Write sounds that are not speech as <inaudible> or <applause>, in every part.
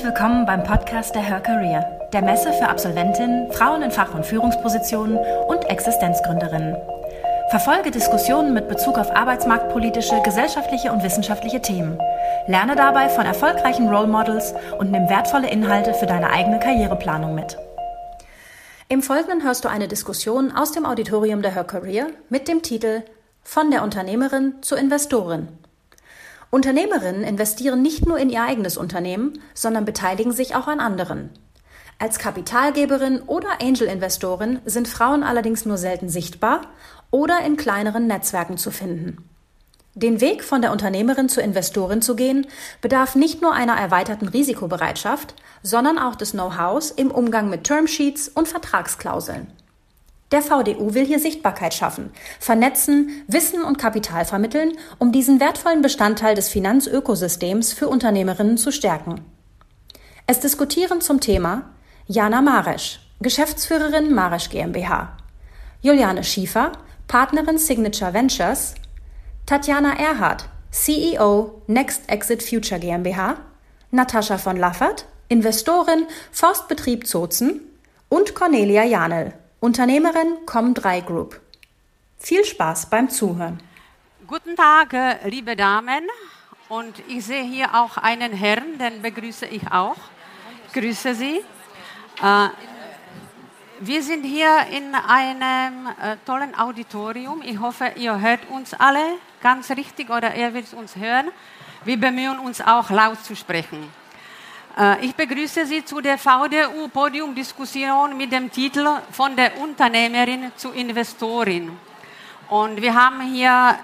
Herzlich willkommen beim Podcast der Her Career, der Messe für Absolventinnen, Frauen in Fach- und Führungspositionen und Existenzgründerinnen. Verfolge Diskussionen mit Bezug auf arbeitsmarktpolitische, gesellschaftliche und wissenschaftliche Themen. Lerne dabei von erfolgreichen Role Models und nimm wertvolle Inhalte für deine eigene Karriereplanung mit. Im Folgenden hörst du eine Diskussion aus dem Auditorium der Her Career mit dem Titel Von der Unternehmerin zur Investorin. Unternehmerinnen investieren nicht nur in ihr eigenes Unternehmen, sondern beteiligen sich auch an anderen. Als Kapitalgeberin oder Angel-Investorin sind Frauen allerdings nur selten sichtbar oder in kleineren Netzwerken zu finden. Den Weg von der Unternehmerin zur Investorin zu gehen, bedarf nicht nur einer erweiterten Risikobereitschaft, sondern auch des Know-hows im Umgang mit Termsheets und Vertragsklauseln. Der VDU will hier Sichtbarkeit schaffen, vernetzen, Wissen und Kapital vermitteln, um diesen wertvollen Bestandteil des Finanzökosystems für Unternehmerinnen zu stärken. Es diskutieren zum Thema Jana Maresch, Geschäftsführerin Maresch GmbH, Juliane Schiefer, Partnerin Signature Ventures, Tatjana Erhardt, CEO Next Exit Future GmbH, Natascha von Laffert, Investorin Forstbetrieb Zozen. Und Cornelia Janel, Unternehmerin Com3 Group. Viel Spaß beim Zuhören. Guten Tag, liebe Damen. Und ich sehe hier auch einen Herrn, den begrüße ich auch. Ich grüße Sie. Äh, wir sind hier in einem äh, tollen Auditorium. Ich hoffe, ihr hört uns alle ganz richtig oder ihr werdet uns hören. Wir bemühen uns auch laut zu sprechen. Äh, ich begrüße Sie zu der VDU-Podiumdiskussion mit dem Titel Von der Unternehmerin zur Investorin. Und wir haben hier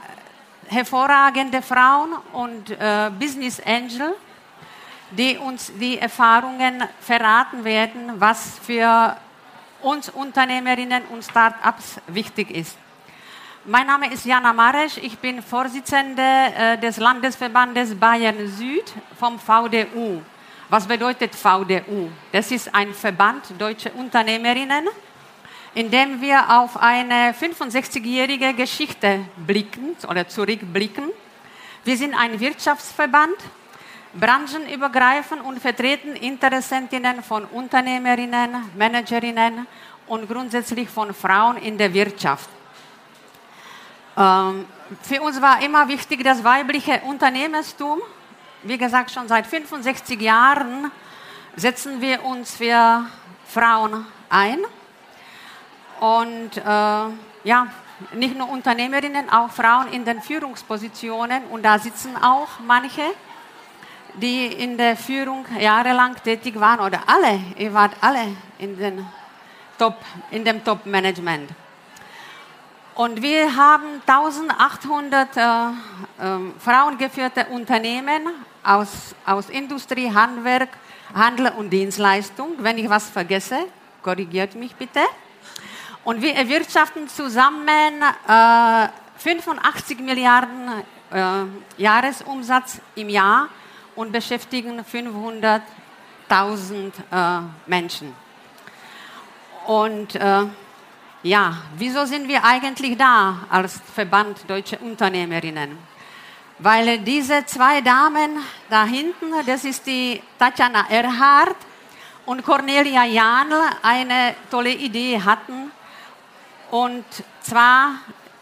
hervorragende Frauen und äh, Business Angel, die uns die Erfahrungen verraten werden, was für uns Unternehmerinnen und Start-ups wichtig ist. Mein Name ist Jana Maresch, ich bin Vorsitzende äh, des Landesverbandes Bayern Süd vom VDU. Was bedeutet VDU? Das ist ein Verband deutscher Unternehmerinnen, in dem wir auf eine 65-jährige Geschichte blicken oder zurückblicken. Wir sind ein Wirtschaftsverband, branchenübergreifend und vertreten Interessentinnen von Unternehmerinnen, Managerinnen und grundsätzlich von Frauen in der Wirtschaft. Ähm, für uns war immer wichtig das weibliche Unternehmertum wie gesagt, schon seit 65 Jahren setzen wir uns für Frauen ein. Und äh, ja, nicht nur Unternehmerinnen, auch Frauen in den Führungspositionen. Und da sitzen auch manche, die in der Führung jahrelang tätig waren. Oder alle, ihr wart alle in, den Top, in dem Top-Management. Und wir haben 1800 äh, äh, frauengeführte Unternehmen aus, aus Industrie, Handwerk, Handel und Dienstleistung. Wenn ich was vergesse, korrigiert mich bitte. Und wir erwirtschaften zusammen äh, 85 Milliarden äh, Jahresumsatz im Jahr und beschäftigen 500.000 äh, Menschen. Und äh, ja, wieso sind wir eigentlich da als Verband Deutsche Unternehmerinnen? Weil diese zwei Damen da hinten, das ist die Tatjana Erhardt und Cornelia Janl, eine tolle Idee hatten. Und zwar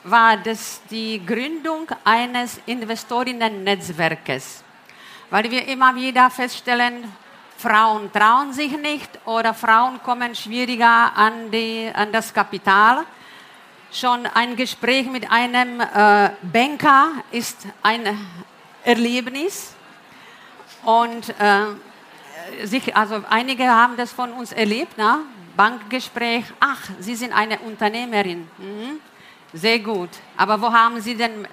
war das die Gründung eines Investorinnen-Netzwerkes. Weil wir immer wieder feststellen, Frauen trauen sich nicht oder Frauen kommen schwieriger an, die, an das Kapital. Schon ein Gespräch mit einem äh, Banker ist ein Erlebnis. Und äh, sich, also einige haben das von uns erlebt, ne? Bankgespräch. Ach, Sie sind eine Unternehmerin. Mhm. Sehr gut. Aber wo haben Sie den,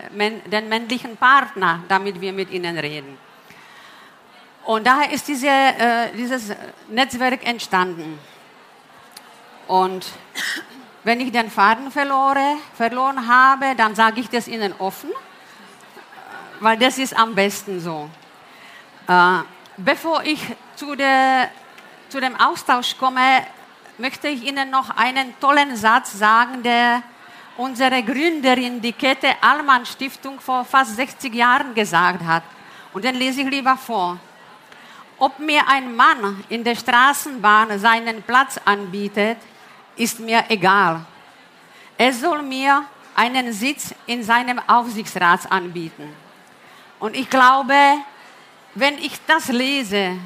den männlichen Partner, damit wir mit Ihnen reden? Und daher ist diese, äh, dieses Netzwerk entstanden. Und wenn ich den Faden verlore, verloren habe, dann sage ich das Ihnen offen, weil das ist am besten so. Äh, bevor ich zu, der, zu dem Austausch komme, möchte ich Ihnen noch einen tollen Satz sagen, der unsere Gründerin, die Kette Allmann Stiftung, vor fast 60 Jahren gesagt hat. Und den lese ich lieber vor. Ob mir ein Mann in der Straßenbahn seinen Platz anbietet, ist mir egal. Er soll mir einen Sitz in seinem Aufsichtsrat anbieten. Und ich glaube, wenn ich das lese,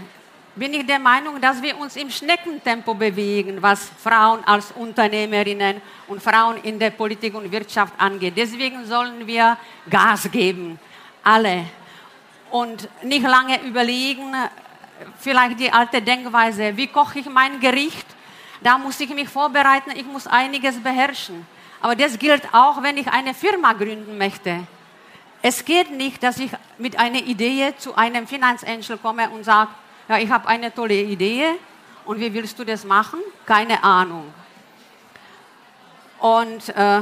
bin ich der Meinung, dass wir uns im Schneckentempo bewegen, was Frauen als Unternehmerinnen und Frauen in der Politik und Wirtschaft angeht. Deswegen sollen wir Gas geben, alle. Und nicht lange überlegen, vielleicht die alte Denkweise, wie koche ich mein Gericht? Da muss ich mich vorbereiten, ich muss einiges beherrschen. Aber das gilt auch, wenn ich eine Firma gründen möchte. Es geht nicht, dass ich mit einer Idee zu einem Finanzangel komme und sage, ja, ich habe eine tolle Idee und wie willst du das machen? Keine Ahnung. Und äh,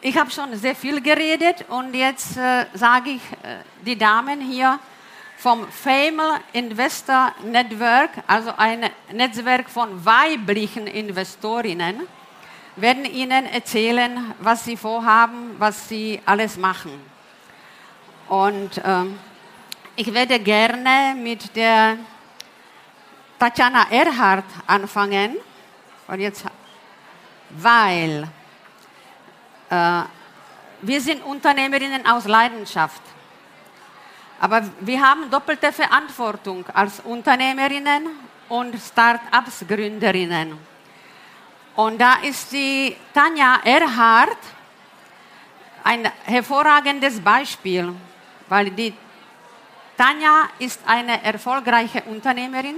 ich habe schon sehr viel geredet und jetzt äh, sage ich äh, die Damen hier vom Female Investor Network, also ein Netzwerk von weiblichen Investorinnen, werden Ihnen erzählen, was sie vorhaben, was sie alles machen. Und ähm, ich werde gerne mit der Tatjana Erhardt anfangen. Und jetzt, weil äh, wir sind Unternehmerinnen aus Leidenschaft. Aber wir haben doppelte Verantwortung als Unternehmerinnen und Start-ups-Gründerinnen. Und da ist die Tanja Erhardt ein hervorragendes Beispiel, weil die Tanja ist eine erfolgreiche Unternehmerin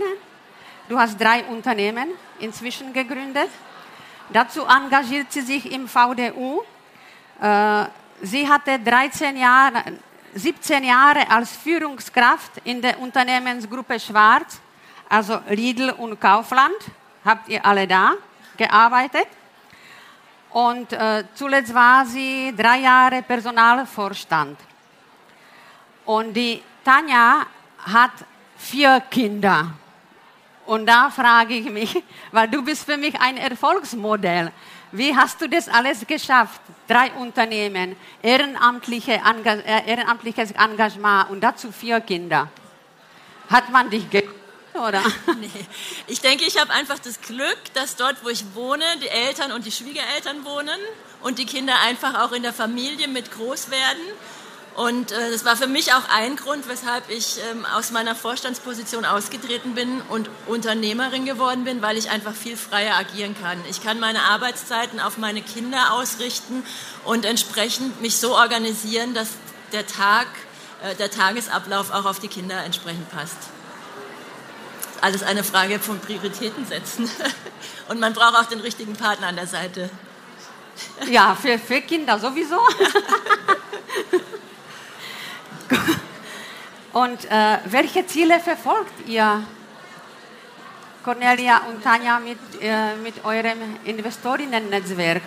Du hast drei Unternehmen inzwischen gegründet. Dazu engagiert sie sich im VDU. Äh, sie hatte 13 Jahre, 17 Jahre als Führungskraft in der Unternehmensgruppe Schwarz, also Lidl und Kaufland. Habt ihr alle da gearbeitet? Und äh, zuletzt war sie drei Jahre Personalvorstand. Und die Tanja hat vier Kinder. Und da frage ich mich, <laughs> weil du bist für mich ein Erfolgsmodell. Wie hast du das alles geschafft? Drei Unternehmen, ehrenamtliche, äh, ehrenamtliches Engagement und dazu vier Kinder. Hat man dich ge oder? <laughs> Nee. Ich denke, ich habe einfach das Glück, dass dort, wo ich wohne, die Eltern und die Schwiegereltern wohnen und die Kinder einfach auch in der Familie mit groß werden und äh, das war für mich auch ein Grund, weshalb ich ähm, aus meiner Vorstandsposition ausgetreten bin und Unternehmerin geworden bin, weil ich einfach viel freier agieren kann. Ich kann meine Arbeitszeiten auf meine Kinder ausrichten und entsprechend mich so organisieren, dass der Tag, äh, der Tagesablauf auch auf die Kinder entsprechend passt. Alles eine Frage von Prioritäten setzen. <laughs> Und man braucht auch den richtigen Partner an der Seite. Ja, für, für Kinder sowieso. <laughs> <laughs> Und äh, welche Ziele verfolgt ihr, Cornelia und Tanja, mit, äh, mit eurem Investorinnen-Netzwerk?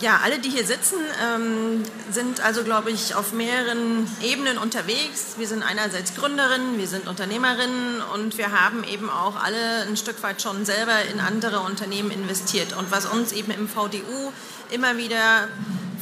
Ja, alle, die hier sitzen, ähm, sind also, glaube ich, auf mehreren Ebenen unterwegs. Wir sind einerseits Gründerinnen, wir sind Unternehmerinnen und wir haben eben auch alle ein Stück weit schon selber in andere Unternehmen investiert. Und was uns eben im VDU immer wieder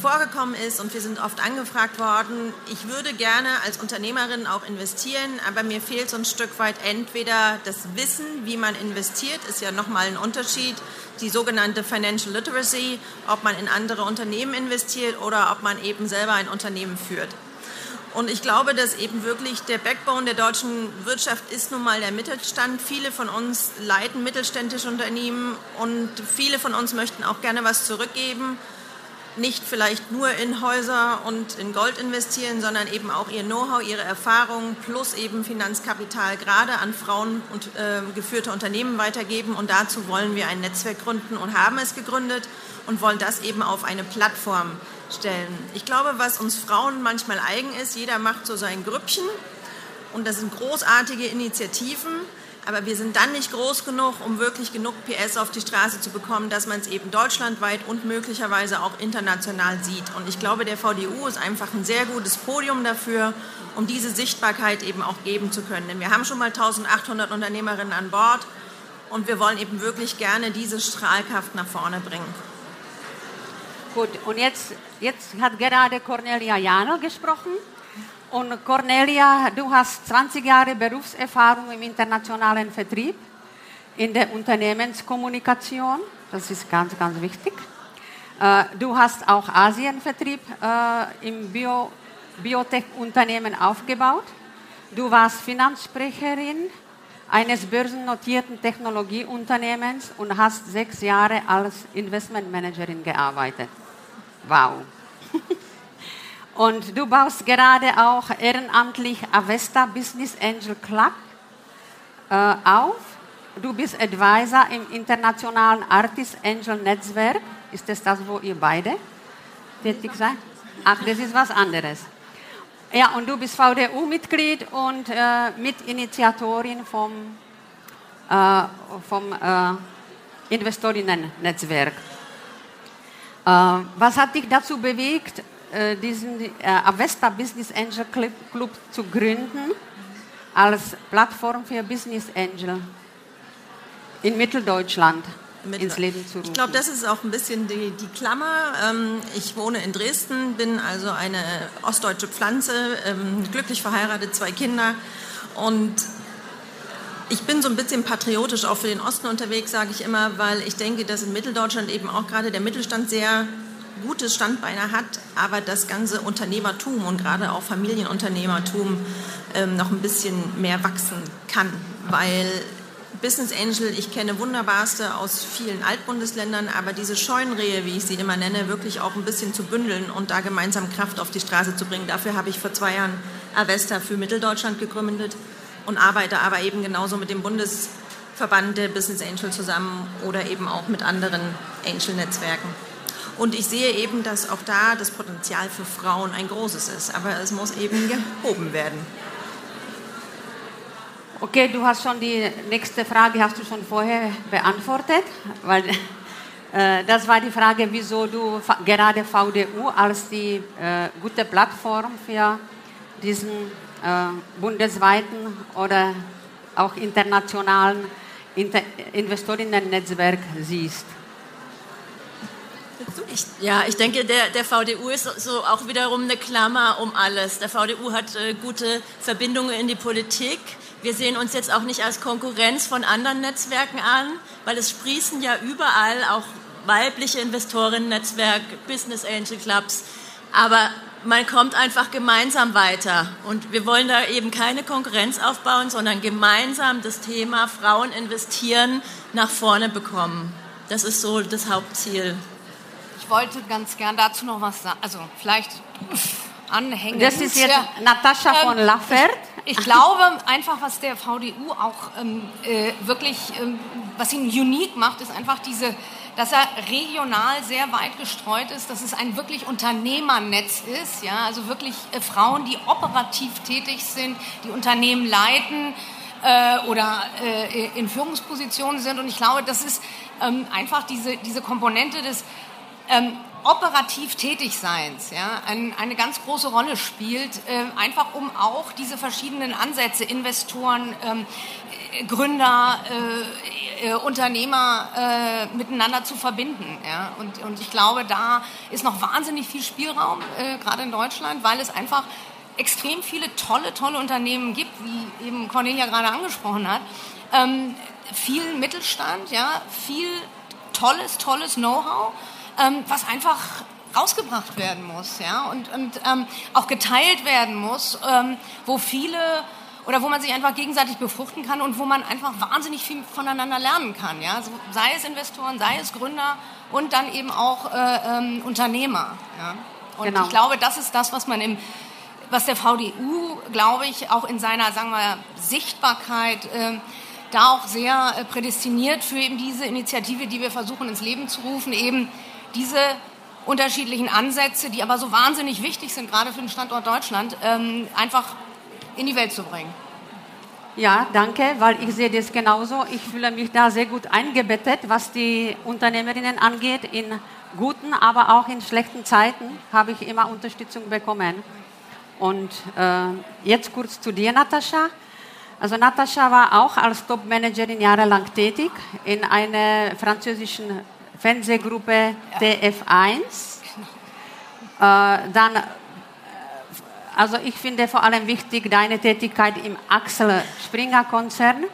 vorgekommen ist und wir sind oft angefragt worden, ich würde gerne als Unternehmerin auch investieren, aber mir fehlt so ein Stück weit entweder das Wissen, wie man investiert, ist ja nochmal ein Unterschied, die sogenannte Financial Literacy, ob man in andere Unternehmen investiert oder ob man eben selber ein Unternehmen führt. Und ich glaube, dass eben wirklich der Backbone der deutschen Wirtschaft ist nun mal der Mittelstand. Viele von uns leiten mittelständische Unternehmen und viele von uns möchten auch gerne was zurückgeben nicht vielleicht nur in Häuser und in Gold investieren, sondern eben auch ihr Know-how, ihre Erfahrungen plus eben Finanzkapital gerade an Frauen und äh, geführte Unternehmen weitergeben. Und dazu wollen wir ein Netzwerk gründen und haben es gegründet und wollen das eben auf eine Plattform stellen. Ich glaube, was uns Frauen manchmal eigen ist, jeder macht so sein Grüppchen und das sind großartige Initiativen aber wir sind dann nicht groß genug, um wirklich genug PS auf die Straße zu bekommen, dass man es eben deutschlandweit und möglicherweise auch international sieht. Und ich glaube, der VDU ist einfach ein sehr gutes Podium dafür, um diese Sichtbarkeit eben auch geben zu können. Denn wir haben schon mal 1800 Unternehmerinnen an Bord und wir wollen eben wirklich gerne diese Strahlkraft nach vorne bringen. Gut, und jetzt, jetzt hat gerade Cornelia Jano gesprochen Und Cornelia, du hast 20 Jahre Berufserfahrung im internationalen Vertrieb, in der Unternehmenskommunikation. Das ist ganz, ganz wichtig. Äh, du hast auch Asienvertrieb äh, im Bio, Biotech-Unternehmen aufgebaut. Du warst Finanzsprecherin eines börsennotierten Technologieunternehmens und hast sechs Jahre als Investmentmanagerin gearbeitet. Wow. Und du baust gerade auch ehrenamtlich Avesta Business Angel Club äh, auf. Du bist Advisor im internationalen Artist Angel Netzwerk. Ist das das, wo ihr beide tätig seid? Ach, das ist was anderes. Ja, und du bist VDU-Mitglied und äh, Mitinitiatorin vom, äh, vom äh, Investorinnen-Netzwerk. Äh, was hat dich dazu bewegt, äh, diesen äh, Avesta Business Angel Club, zu gründen als Plattform für Business Angel in Mitteldeutschland ins Leben zu rufen. Ich glaube, das ist auch ein bisschen die, die Klammer. Ähm, ich wohne in Dresden, bin also eine ostdeutsche Pflanze, ähm, glücklich verheiratet, zwei Kinder und ich bin so ein bisschen patriotisch auch für den Osten unterwegs, sage ich immer, weil ich denke, dass in Mitteldeutschland eben auch gerade der Mittelstand sehr gutes Standbeine hat, aber das ganze Unternehmertum und gerade auch Familienunternehmertum ähm, noch ein bisschen mehr wachsen kann, weil Business Angel, ich kenne wunderbarste aus vielen Altbundesländern, aber diese Scheunenrehe, wie ich sie immer nenne, wirklich auch ein bisschen zu bündeln und da gemeinsam Kraft auf die Straße zu bringen. Dafür habe ich vor zwei Jahren Avesta für Mitteldeutschland gegründet und arbeite aber eben genauso mit dem Bundesverband der Business Angel zusammen oder eben auch mit anderen Angel-Netzwerken. Und ich sehe eben, dass auch da das Potenzial für Frauen ein großes ist, aber es muss eben gehoben werden. Okay, du hast schon die nächste Frage, hast du schon vorher beantwortet, weil äh, das war die Frage, wieso du gerade VDU als die äh, gute Plattform für diesen äh, bundesweiten oder auch internationalen Inter Investorinnen-Netzwerk siehst. Ich, ja, ich denke, der, der VDU ist so auch wiederum eine Klammer um alles. Der VDU hat äh, gute Verbindungen in die Politik. Wir sehen uns jetzt auch nicht als Konkurrenz von anderen Netzwerken an, weil es sprießen ja überall auch weibliche Investorinnen-Netzwerk, Business Angel Clubs. Aber man kommt einfach gemeinsam weiter. Und wir wollen da eben keine Konkurrenz aufbauen, sondern gemeinsam das Thema Frauen investieren nach vorne bekommen. Das ist so das Hauptziel. Ich wollte ganz gern dazu noch was sagen. Also vielleicht anhängen. Das ist jetzt Natascha von ähm, Laffert. Ich, ich, glaube einfach, was der VDU auch ähm, äh, wirklich, ähm, was ihn unique macht, ist einfach diese dass er regional sehr weit gestreut ist, dass es ein wirklich Unternehmernetz ist, ja, also wirklich äh, Frauen, die operativ tätig sind, die Unternehmen leiten äh, oder äh, in Führungspositionen sind. Und ich glaube, das ist ähm, einfach diese, diese Komponente des ähm, operativ Tätigseins ja, ein, eine ganz große Rolle spielt, äh, einfach um auch diese verschiedenen Ansätze, Investoren, ähm, Gründer, äh, äh, Unternehmer äh, miteinander zu verbinden. Ja? Und, und ich glaube, da ist noch wahnsinnig viel Spielraum, äh, gerade in Deutschland, weil es einfach extrem viele tolle, tolle Unternehmen gibt, wie eben Cornelia gerade angesprochen hat. Ähm, viel Mittelstand, ja, viel tolles, tolles Know-how, ähm, was einfach rausgebracht werden muss, ja, und, und ähm, auch geteilt werden muss, ähm, wo viele oder wo man sich einfach gegenseitig befruchten kann und wo man einfach wahnsinnig viel voneinander lernen kann. Ja? So, sei es Investoren, sei es Gründer und dann eben auch äh, ähm, Unternehmer. Ja? Und genau. ich glaube, das ist das, was man im was der VDU, glaube ich, auch in seiner, sagen wir, Sichtbarkeit äh, da auch sehr äh, prädestiniert für eben diese Initiative, die wir versuchen ins Leben zu rufen, eben diese unterschiedlichen Ansätze, die aber so wahnsinnig wichtig sind, gerade für den Standort Deutschland, ähm, einfach in die Welt zu bringen. Ja, danke, weil ich sehe das genauso. Ich fühle mich da sehr gut eingebettet, was die Unternehmerinnen angeht. In guten, aber auch in schlechten Zeiten habe ich immer Unterstützung bekommen. Und äh, jetzt kurz zu dir, Natascha. Also Natascha war auch als Top-Managerin jahrelang tätig in einer französischen Fernsehgruppe ja. TF1. Äh, dann Also ich finde vor allem wichtig deine Tätigkeit im Axel Springer Konzern,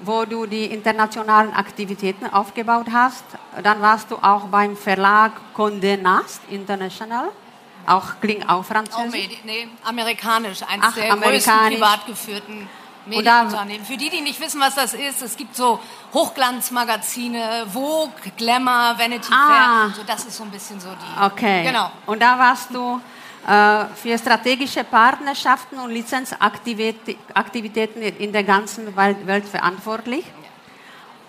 wo du die internationalen Aktivitäten aufgebaut hast. Dann warst du auch beim Verlag Condé Nast International. Auch klingt auch französisch. Oh, nee, amerikanisch, eins Ach, der amerikanisch. größten privat geführten Medienunternehmen. Für die, die nicht wissen, was das ist, es gibt so Hochglanzmagazine, Vogue, Glamour, Vanity Ah. Fair. So, das ist so ein bisschen so die. Okay. Genau. Und da warst du äh, für strategische Partnerschaften und Lizenzaktivitäten in der ganzen Welt, Welt verantwortlich.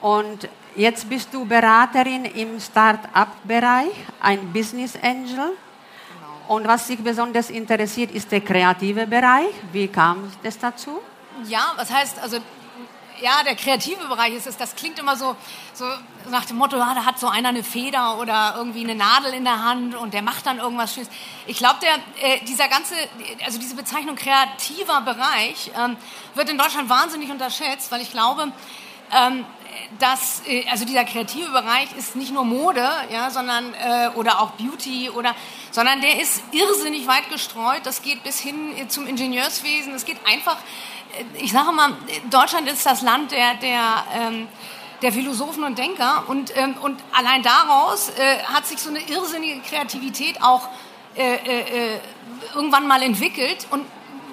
Und jetzt bist du Beraterin im Start-up-Bereich, ein Business Angel. Und was dich besonders interessiert, ist der kreative Bereich. Wie kam es dazu? Ja, was heißt, also, ja, der kreative Bereich ist es, das klingt immer so, so nach dem Motto, ja, da hat so einer eine Feder oder irgendwie eine Nadel in der Hand und der macht dann irgendwas Schönes. Ich glaube, äh, dieser ganze, also diese Bezeichnung kreativer Bereich ähm, wird in Deutschland wahnsinnig unterschätzt, weil ich glaube, ähm, dass, äh, also dieser kreative Bereich ist nicht nur Mode, ja, sondern, äh, oder auch Beauty, oder, sondern der ist irrsinnig weit gestreut. Das geht bis hin äh, zum Ingenieurswesen. Es geht einfach, ich sage mal, Deutschland ist das Land der, der, ähm, der Philosophen und Denker und, ähm, und allein daraus äh, hat sich so eine irrsinnige Kreativität auch äh, äh, äh, irgendwann mal entwickelt und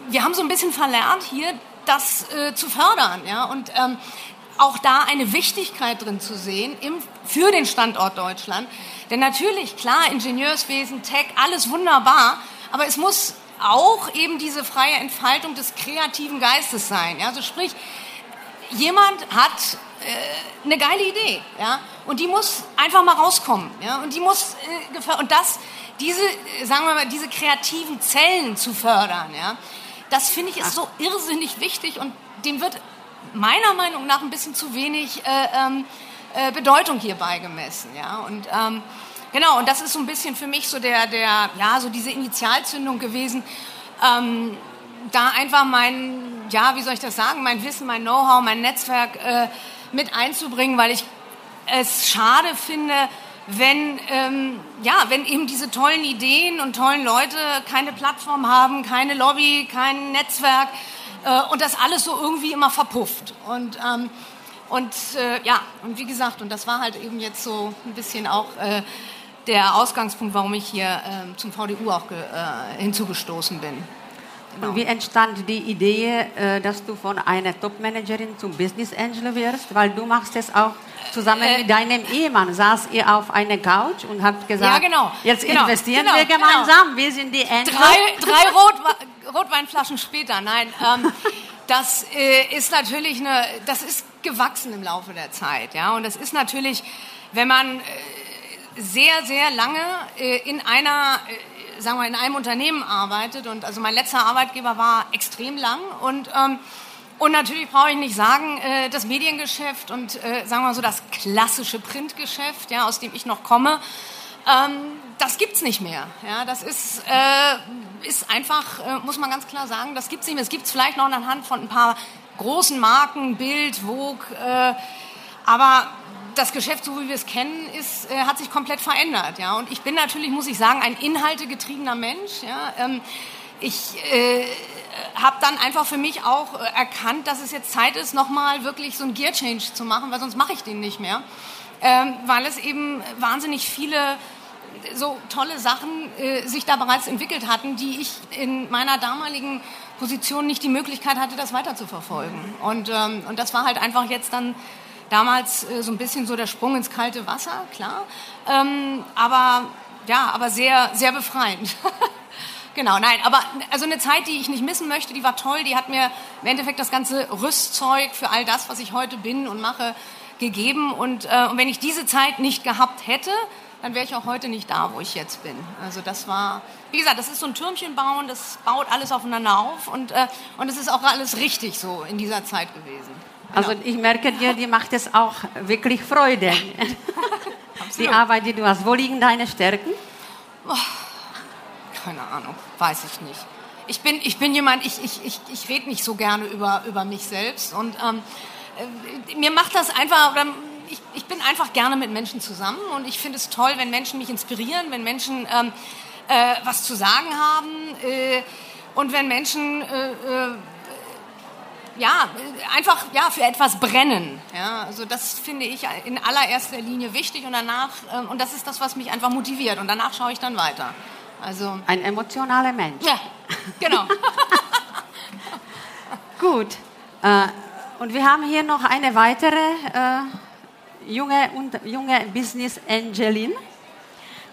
wir haben so ein bisschen verlernt, hier das äh, zu fördern. Ja? Und ähm, auch da eine Wichtigkeit drin zu sehen im, für den Standort Deutschland. Denn natürlich, klar, Ingenieurswesen, Tech, alles wunderbar, aber es muss auch eben diese freie Entfaltung des kreativen Geistes sein. Ja? Also sprich, jemand hat äh, eine geile Idee, ja, und die muss einfach mal rauskommen, ja, und die muss äh, und das, diese, äh, sagen wir mal, diese kreativen Zellen zu fördern, ja, das finde ich ist so irrsinnig wichtig und dem wird meiner Meinung nach ein bisschen zu wenig äh, ähm, äh, Bedeutung hier beigemessen, ja, und ähm, genau, und das ist so ein bisschen für mich so der, der, ja, so diese Initialzündung gewesen. Ähm, da einfach mein, ja, wie soll ich das sagen, mein Wissen, mein Know-how, mein Netzwerk äh, mit einzubringen, weil ich es schade finde, wenn, ähm, ja, wenn eben diese tollen Ideen und tollen Leute keine Plattform haben, keine Lobby, kein Netzwerk äh, und das alles so irgendwie immer verpufft. Und, ähm, und äh, ja, und wie gesagt, und das war halt eben jetzt so ein bisschen auch äh, der Ausgangspunkt, warum ich hier äh, zum VDU auch äh, hinzugestoßen bin. Und wie entstand die Idee, äh, dass du von einer Topmanagerin zum Business Angel wirst? Weil du machst es auch zusammen Äh, mit deinem Ehemann. Saß ihr auf einer Couch und habt gesagt, Ja, genau. jetzt Genau, investieren genau, wir gemeinsam. Wir sind die Angel. drei, drei Rotwe Rotweinflaschen später, nein, ähm, das äh, ist natürlich eine, das ist gewachsen im Laufe der Zeit, ja, und das ist natürlich, wenn man äh, sehr, sehr lange äh, in einer, äh, sagen wir, in einem Unternehmen arbeitet und also mein letzter Arbeitgeber war extrem lang und ähm, und natürlich brauche ich nicht sagen, äh, das Mediengeschäft und sagen wir so das klassische Printgeschäft, ja, aus dem ich noch komme, ähm, das gibt's nicht mehr. Ja, das ist, ist einfach, muss man ganz klar sagen, das gibt's nicht mehr. Es gibt's vielleicht noch anhand von ein paar großen Marken, Bild, Vogue, aber das Geschäft, so wie wir es kennen, ist, äh, hat sich komplett verändert. Ja? Und ich bin natürlich, muss ich sagen, ein inhaltegetriebener Mensch. Ja? Ähm, ich äh, habe dann einfach für mich auch äh, erkannt, dass es jetzt Zeit ist, nochmal wirklich so einen Gear-Change zu machen, weil sonst mache ich den nicht mehr. Ähm, weil es eben wahnsinnig viele so tolle Sachen äh, sich da bereits entwickelt hatten, die ich in meiner damaligen Position nicht die Möglichkeit hatte, das weiter zu verfolgen. Und, ähm, und das war halt einfach jetzt dann damals äh, so ein bisschen so der Sprung ins kalte Wasser, klar. Ähm, aber ja, aber sehr, sehr befreiend. <laughs> Genau, nein, aber also eine Zeit, die ich nicht missen möchte, die war toll, die hat mir im Endeffekt das ganze Rüstzeug für all das, was ich heute bin und mache, gegeben. Und, äh, und wenn ich diese Zeit nicht gehabt hätte, dann wäre ich auch heute nicht da, wo ich jetzt bin. Also das war, wie gesagt, das ist so ein Türmchen bauen, das baut alles aufeinander auf und, äh, und es ist auch alles richtig so in dieser Zeit gewesen. Also ich merke dir, dir macht es auch wirklich Freude. <laughs> die Arbeit, die du hast. Wo liegen deine Stärken? Keine Ahnung, weiß ich nicht. Ich bin, ich bin jemand, ich, ich, ich, ich rede nicht so gerne über, über mich selbst und ähm, äh, mir macht das einfach, ich, ich bin einfach gerne mit Menschen zusammen und ich finde es toll, wenn Menschen mich inspirieren, wenn Menschen ähm, äh, was zu sagen haben. Äh, und wenn Menschen äh, äh, ja, einfach ja, für etwas brennen. Ja, also das finde ich in allererster Linie wichtig und danach, ähm, und das ist das, was mich einfach motiviert und danach schaue ich dann weiter. Also Ein emotionaler Mensch. Ja, genau. <laughs> Gut. Äh, und wir haben hier noch eine weitere äh, junge, junge Business Angelin.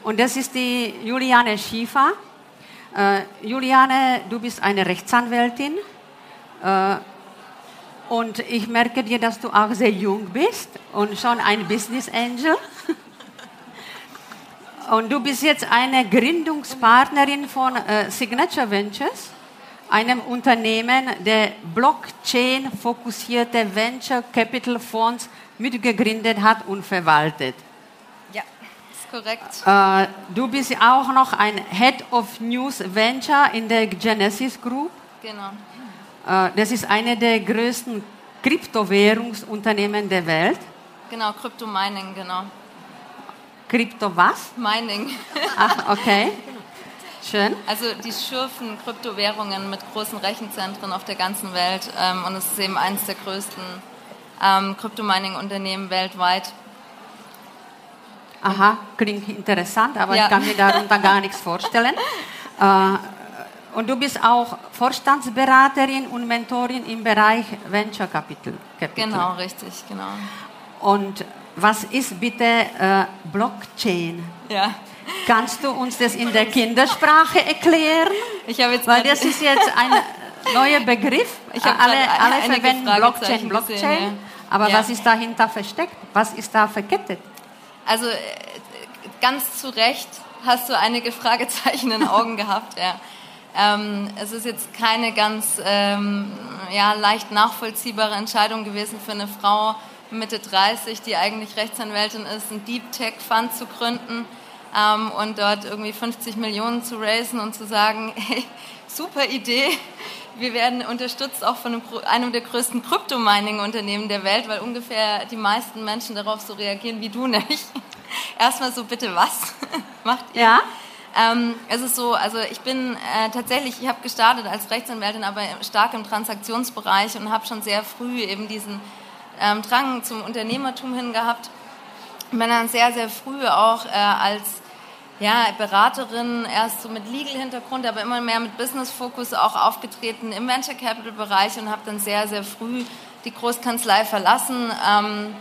Und das ist die Juliane Schiefer. Äh, Juliane, du bist eine Rechtsanwältin. Und ich merke dir, dass du auch sehr jung bist und schon ein Business Angel. <laughs> Und du bist jetzt eine Gründungspartnerin von äh, Signature Ventures, einem Unternehmen, der Blockchain-fokussierte Venture Capital Fonds mitgegründet hat und verwaltet. Ja, ist korrekt. Äh, du bist auch noch ein Head of News Venture in der Genesis Group. Genau. Äh, das ist eine der größten Kryptowährungsunternehmen der Welt. Genau, Crypto Mining, genau. Krypto was? Mining. Ach, <laughs> okay. Schön. Also die schürfen Kryptowährungen mit großen Rechenzentren auf der ganzen Welt ähm, und es ist eben eines der größten ähm, Kryptomining-Unternehmen weltweit. Aha, klingt interessant, aber ja. ich kann mir darunter gar nichts vorstellen. <laughs> Äh, und du bist auch Vorstandsberaterin und Mentorin im Bereich Venture Capital. Capital. Genau, richtig, genau. Und was ist bitte äh, Blockchain? Ja. Kannst du uns das in der Kindersprache erklären? Ich habe jetzt Weil das ist jetzt ein neuer Begriff. <laughs> Alle alle verwenden Blockchain, Blockchain. Gesehen, ja. Aber ja. was ist dahinter versteckt? Was ist da verkettet? Also äh, ganz zu Recht hast du einige Fragezeichen in den Augen gehabt. Ja. Ähm, es ist jetzt keine ganz ähm, ja, leicht nachvollziehbare Entscheidung gewesen für eine Frau Mitte 30, die eigentlich Rechtsanwältin ist, einen Deep Tech Fund zu gründen ähm, und dort irgendwie 50 Millionen zu raisen und zu sagen, <laughs> hey, super Idee, wir werden unterstützt auch von einem, der größten Kryptomining-Unternehmen der Welt, weil ungefähr die meisten Menschen darauf so reagieren wie du, <laughs> nämlich erstmal so, bitte was <laughs> macht ihr? Ja. Ähm, es ist so, also ich bin äh, tatsächlich, ich habe gestartet als Rechtsanwältin, aber stark im Transaktionsbereich und habe schon sehr früh eben diesen ähm, Drang zum Unternehmertum hin gehabt. Bin dann sehr, sehr früh auch äh, als ja, Beraterin, erst so mit Legal-Hintergrund, aber immer mehr mit Business-Fokus auch aufgetreten im Venture Capital-Bereich und habe dann sehr, sehr früh die Großkanzlei verlassen. Ähm,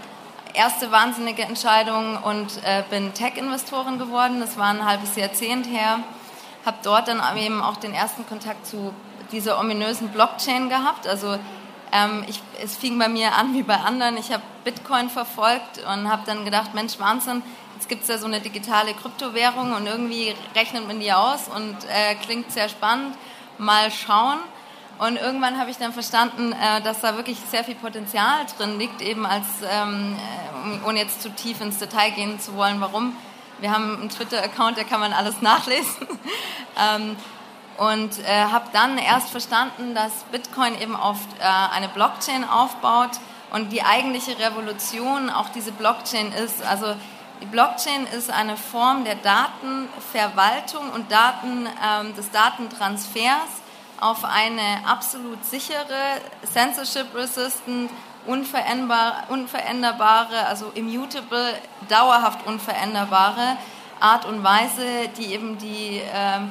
erste wahnsinnige Entscheidung und äh, bin Tech-Investorin geworden. Das war ein halbes Jahrzehnt her. Habe dort dann eben auch den ersten Kontakt zu dieser ominösen Blockchain gehabt. Also ähm, ich, es fing bei mir an wie bei anderen. Ich habe Bitcoin verfolgt und habe dann gedacht, Mensch, Wahnsinn, jetzt gibt es ja so eine digitale Kryptowährung und irgendwie rechnet man die aus und äh, klingt sehr spannend. Mal schauen. Und irgendwann habe ich dann verstanden, äh, dass da wirklich sehr viel Potenzial drin liegt, eben als, ähm, äh, ohne jetzt zu tief ins Detail gehen zu wollen, warum. Wir haben einen Twitter-Account, da kann man alles <laughs> nachlesen. ähm, und äh, habe dann erst verstanden, dass Bitcoin eben auf äh, eine Blockchain aufbaut und die eigentliche Revolution auch diese Blockchain ist. Also die Blockchain ist eine Form der Datenverwaltung und Daten, ähm, des Datentransfers auf eine absolut sichere, censorship-resistant, unveränderbare, also immutable, dauerhaft unveränderbare Art und Weise, die eben die ähm,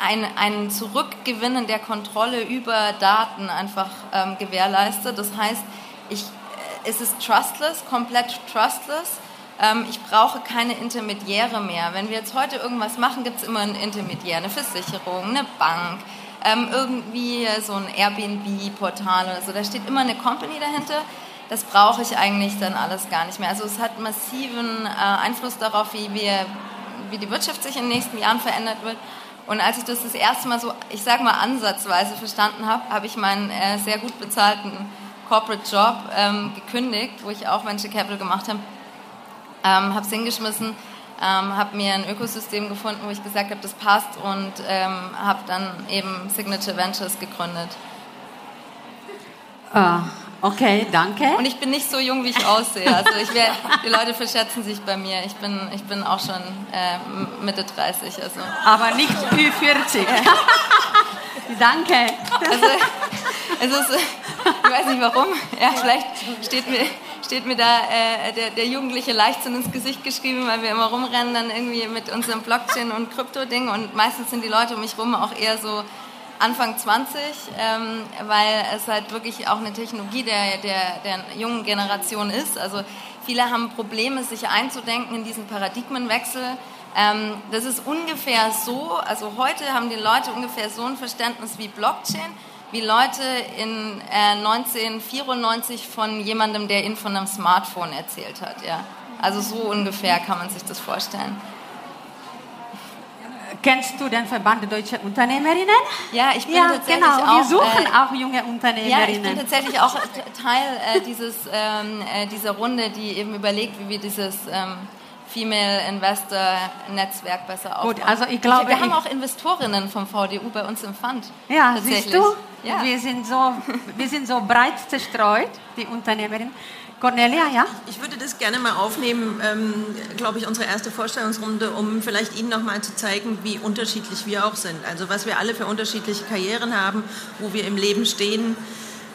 ein, ein Zurückgewinnen der Kontrolle über Daten einfach ähm, gewährleistet. Das heißt, ich, äh, es ist trustless, komplett trustless. Ähm, ich brauche keine Intermediäre mehr. Wenn wir jetzt heute irgendwas machen, gibt es immer einen Intermediär, eine Versicherung, eine Bank, ähm, irgendwie so ein Airbnb-Portal oder so. Da steht immer eine Company dahinter. Das brauche ich eigentlich dann alles gar nicht mehr. Also es hat massiven äh, Einfluss darauf, wie, wir, wie die Wirtschaft sich in den nächsten Jahren verändert wird. Und als ich das das erste Mal so, ich sage mal ansatzweise verstanden habe, habe ich meinen äh, sehr gut bezahlten Corporate Job ähm, gekündigt, wo ich auch Venture Capital gemacht habe, ähm, habe es hingeschmissen ähm, habe mir ein Ökosystem gefunden, wo ich gesagt habe, das passt und ähm, habe dann eben Signature Ventures gegründet. Ah, okay, danke. Und ich bin nicht so jung, wie ich aussehe. Also ich wär, die Leute verschätzen sich bei mir. Ich bin, ich bin auch schon äh, Mitte 30. Also. Aber nicht Ü40. <laughs> Danke. Also, es ist, ich weiß nicht warum, ja, vielleicht steht mir, steht mir da äh, der, der jugendliche Leichtsinn ins Gesicht geschrieben, weil wir immer rumrennen dann irgendwie mit unserem Blockchain- und Krypto-Ding und meistens sind die Leute um mich rum auch eher so Anfang 20, ähm, weil es halt wirklich auch eine Technologie der, der, der jungen Generation ist. Also viele haben Probleme, sich einzudenken in diesen Paradigmenwechsel. Ähm, das ist ungefähr so, also heute haben die Leute ungefähr so ein Verständnis wie Blockchain, wie Leute in äh, 1994 von jemandem, der ihnen von einem Smartphone erzählt hat. Ja. Also so ungefähr kann man sich das vorstellen. Kennst du den Verband der deutschen Unternehmerinnen? Ja, ich bin ja, tatsächlich genau. auch. Wir suchen äh, auch junge Unternehmerinnen. Ja, ich bin tatsächlich auch Teil äh, dieses, ähm, äh, dieser Runde, die eben überlegt, wie wir dieses ähm, Female Investor Netzwerk besser aufbauen. Gut, also ich glaube, wir haben auch Investorinnen vom VDU bei uns im Fund. Ja, siehst du? Ja. Wir, sind so, wir sind so breit zerstreut, die Unternehmerinnen. Cornelia, ja? Ich würde das gerne mal aufnehmen, ähm, glaube ich, unsere erste Vorstellungsrunde, um vielleicht Ihnen noch mal zu zeigen, wie unterschiedlich wir auch sind. Also was wir alle für unterschiedliche Karrieren haben, wo wir im Leben stehen,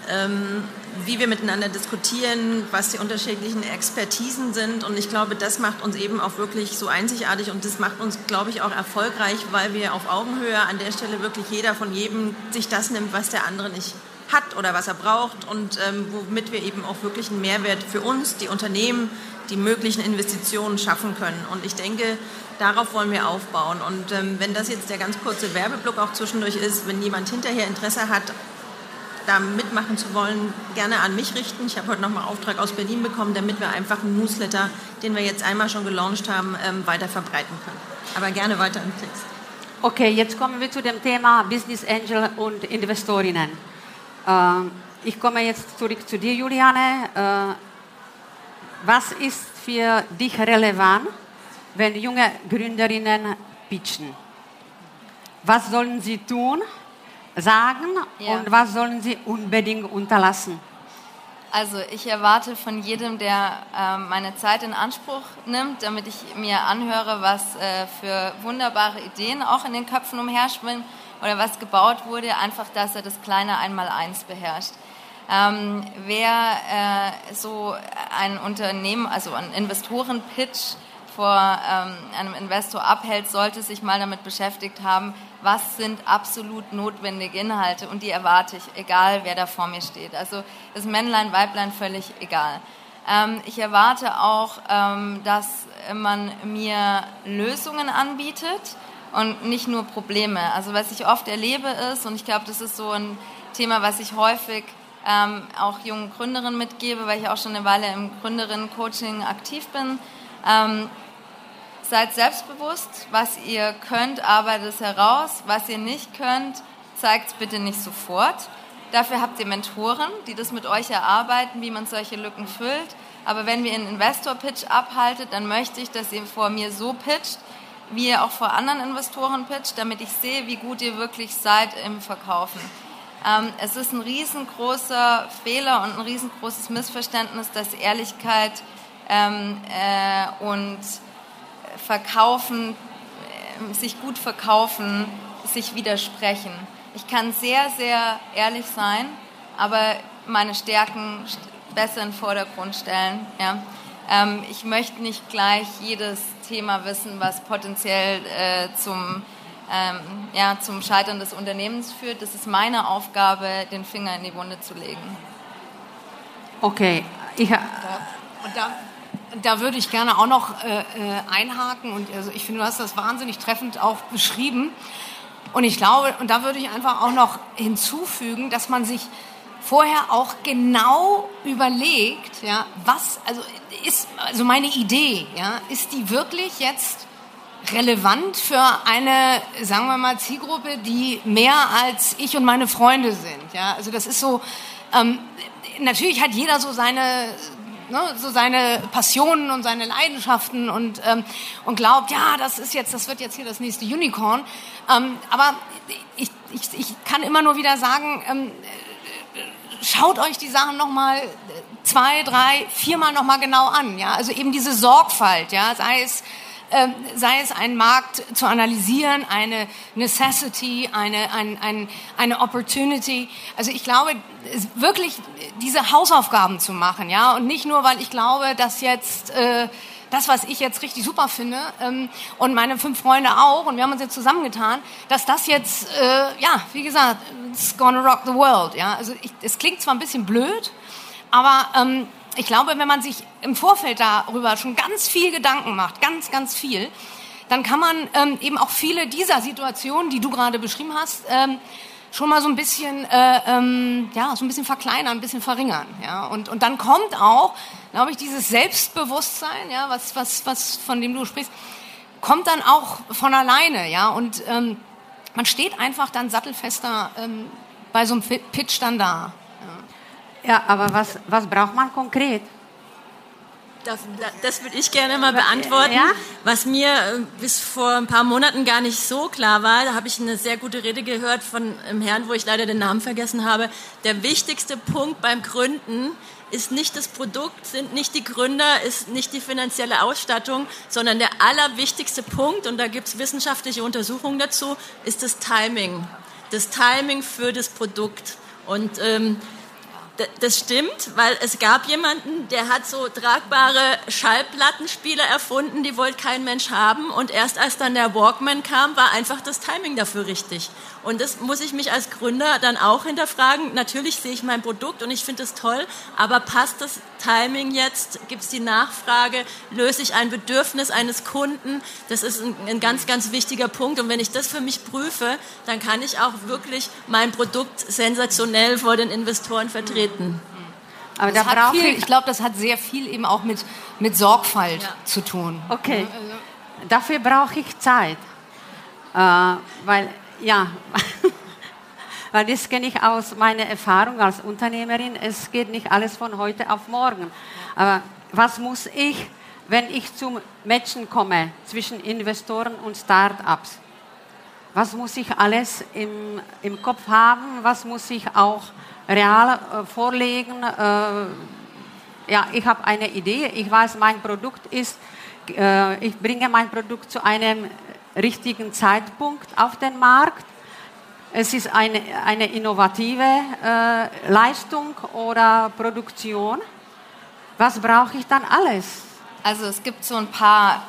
ähm, wie wir miteinander diskutieren, was die unterschiedlichen Expertisen sind. Und ich glaube, das macht uns eben auch wirklich so einzigartig und das macht uns, glaube ich, auch erfolgreich, weil wir auf Augenhöhe an der Stelle wirklich jeder von jedem sich das nimmt, was der andere nicht hat oder was er braucht und ähm, womit wir eben auch wirklich einen Mehrwert für uns, die Unternehmen, die möglichen Investitionen schaffen können. Und ich denke, darauf wollen wir aufbauen. Und ähm, wenn das jetzt der ganz kurze Werbeblock auch zwischendurch ist, wenn jemand hinterher Interesse hat, da mitmachen zu wollen, gerne an mich richten. Ich habe heute nochmal Auftrag aus Berlin bekommen, damit wir einfach einen Newsletter, den wir jetzt einmal schon gelauncht haben, ähm, weiter verbreiten können. Aber gerne weiter im Text. Okay, jetzt kommen wir zu dem Thema Business Angel und Investorinnen. Äh, ich komme jetzt zurück zu dir, Juliane. Äh, was ist für dich relevant, wenn junge Gründerinnen pitchen? Was sollen sie tun, sagen Ja. und was sollen sie unbedingt unterlassen? Also ich erwarte von jedem, der äh, meine Zeit in Anspruch nimmt, damit ich mir anhöre, was äh, für wunderbare Ideen auch in den Köpfen umherschwimmen oder was gebaut wurde, einfach, dass er das kleine Einmaleins beherrscht. Ähm, wer äh, so ein Unternehmen, also einen Investorenpitch vor ähm, einem Investor abhält, sollte sich mal damit beschäftigt haben, was sind absolut notwendige Inhalte und die erwarte ich, egal wer da vor mir steht. Also das Männlein, Weiblein, völlig egal. Ähm, ich erwarte auch, ähm, dass man mir Lösungen anbietet und nicht nur Probleme. Also was ich oft erlebe ist, und ich glaube, das ist so ein Thema, was ich häufig ähm, auch jungen Gründerinnen mitgebe, weil ich auch schon eine Weile im Gründerinnen-Coaching aktiv bin. Seid selbstbewusst, was ihr könnt, arbeitet es heraus. Was ihr nicht könnt, zeigt es bitte nicht sofort. Dafür habt ihr Mentoren, die das mit euch erarbeiten, wie man solche Lücken füllt. Aber wenn wir einen Investor-Pitch abhaltet, dann möchte ich, dass ihr vor mir so pitcht, wie ihr auch vor anderen Investoren pitcht, damit ich sehe, wie gut ihr wirklich seid im Verkaufen. Ähm, es ist ein riesengroßer Fehler und ein riesengroßes Missverständnis, dass Ehrlichkeit ähm, äh, und Verkaufen, äh, sich gut verkaufen, sich widersprechen. Ich kann sehr, sehr ehrlich sein, aber meine Stärken besser in den Vordergrund stellen. Ja. Ähm, ich möchte nicht gleich jedes Thema wissen, was potenziell äh, zum, ähm, ja, zum Scheitern des Unternehmens führt. Das ist meine Aufgabe, den Finger in die Wunde zu legen. Okay, ich, Und da, da würde ich gerne auch noch äh, äh, einhaken und also ich finde, du hast das wahnsinnig treffend auch beschrieben. Und ich glaube, und da würde ich einfach auch noch hinzufügen, dass man sich vorher auch genau überlegt, ja, was, also ist, also meine Idee, ja, ist die wirklich jetzt relevant für eine, sagen wir mal, Zielgruppe, die mehr als ich und meine Freunde sind, ja, also das ist so, ähm, natürlich hat jeder so seine, ne, so seine Passionen und seine Leidenschaften und, ähm, und glaubt, ja, das ist jetzt, das wird jetzt hier das nächste Unicorn. Ähm, aber ich, ich, ich kann immer nur wieder sagen, ähm, schaut euch die Sachen nochmal zwei, drei, viermal nochmal genau an. Ja? Also eben diese Sorgfalt, ja? sei es sei es einen Markt zu analysieren, eine Necessity, eine, ein, ein, eine Opportunity. Also ich glaube, wirklich diese Hausaufgaben zu machen, ja, und nicht nur, weil ich glaube, dass jetzt äh, das, was ich jetzt richtig super finde ähm, und meine fünf Freunde auch und wir haben uns jetzt zusammengetan, dass das jetzt, äh, ja, wie gesagt, it's gonna rock the world. Ja, also es klingt zwar ein bisschen blöd, aber ähm, ich glaube, wenn man sich im Vorfeld darüber schon ganz viel Gedanken macht, ganz, ganz viel, dann kann man ähm, eben auch viele dieser Situationen, die du gerade beschrieben hast, ähm, schon mal so ein bisschen, äh, ähm, ja, so ein bisschen verkleinern, ein bisschen verringern. Ja? Und, und dann kommt auch, glaube ich, dieses Selbstbewusstsein, ja, was, was, was, von dem du sprichst, kommt dann auch von alleine. Ja? Und ähm, man steht einfach dann sattelfester ähm, bei so einem Pitch dann da. Ja, aber was, was braucht man konkret? Das, das würde ich gerne mal beantworten. Ja? Was mir äh, bis vor ein paar Monaten gar nicht so klar war, da habe ich eine sehr gute Rede gehört von einem Herrn, wo ich leider den Namen vergessen habe. Der wichtigste Punkt beim Gründen ist nicht das Produkt, sind nicht die Gründer, ist nicht die finanzielle Ausstattung, sondern der allerwichtigste Punkt, und da gibt es wissenschaftliche Untersuchungen dazu, ist das Timing. Das Timing für das Produkt. Und ähm, das stimmt, weil es gab jemanden, der hat so tragbare Schallplattenspieler erfunden, die wollte kein Mensch haben. Und erst als dann der Walkman kam, war einfach das Timing dafür richtig. Und das muss ich mich als Gründer dann auch hinterfragen. Natürlich sehe ich mein Produkt und ich finde es toll, aber passt das Timing jetzt? Gibt es die Nachfrage? Löse ich ein Bedürfnis eines Kunden? Das ist ein, ein ganz, ganz wichtiger Punkt. Und wenn ich das für mich prüfe, dann kann ich auch wirklich mein Produkt sensationell vor den Investoren vertreten treten. Aber das da brauche ich, ich glaube, das hat sehr viel eben auch mit, mit Sorgfalt ja. zu tun. Okay, also, dafür brauche ich Zeit, äh, weil ja, <laughs> weil das kenne ich aus meiner Erfahrung als Unternehmerin. Es geht nicht alles von heute auf morgen. Aber was muss ich, wenn ich zum Matchen komme zwischen Investoren und Start-ups? Was muss ich alles im, im Kopf haben? Was muss ich auch real äh, vorlegen. Äh, ja, ich habe eine Idee, ich weiß, mein Produkt ist, äh, ich bringe mein Produkt zu einem richtigen Zeitpunkt auf den Markt. Es ist eine, eine innovative äh, Leistung oder Produktion. Was brauche ich dann alles? Also es gibt so ein paar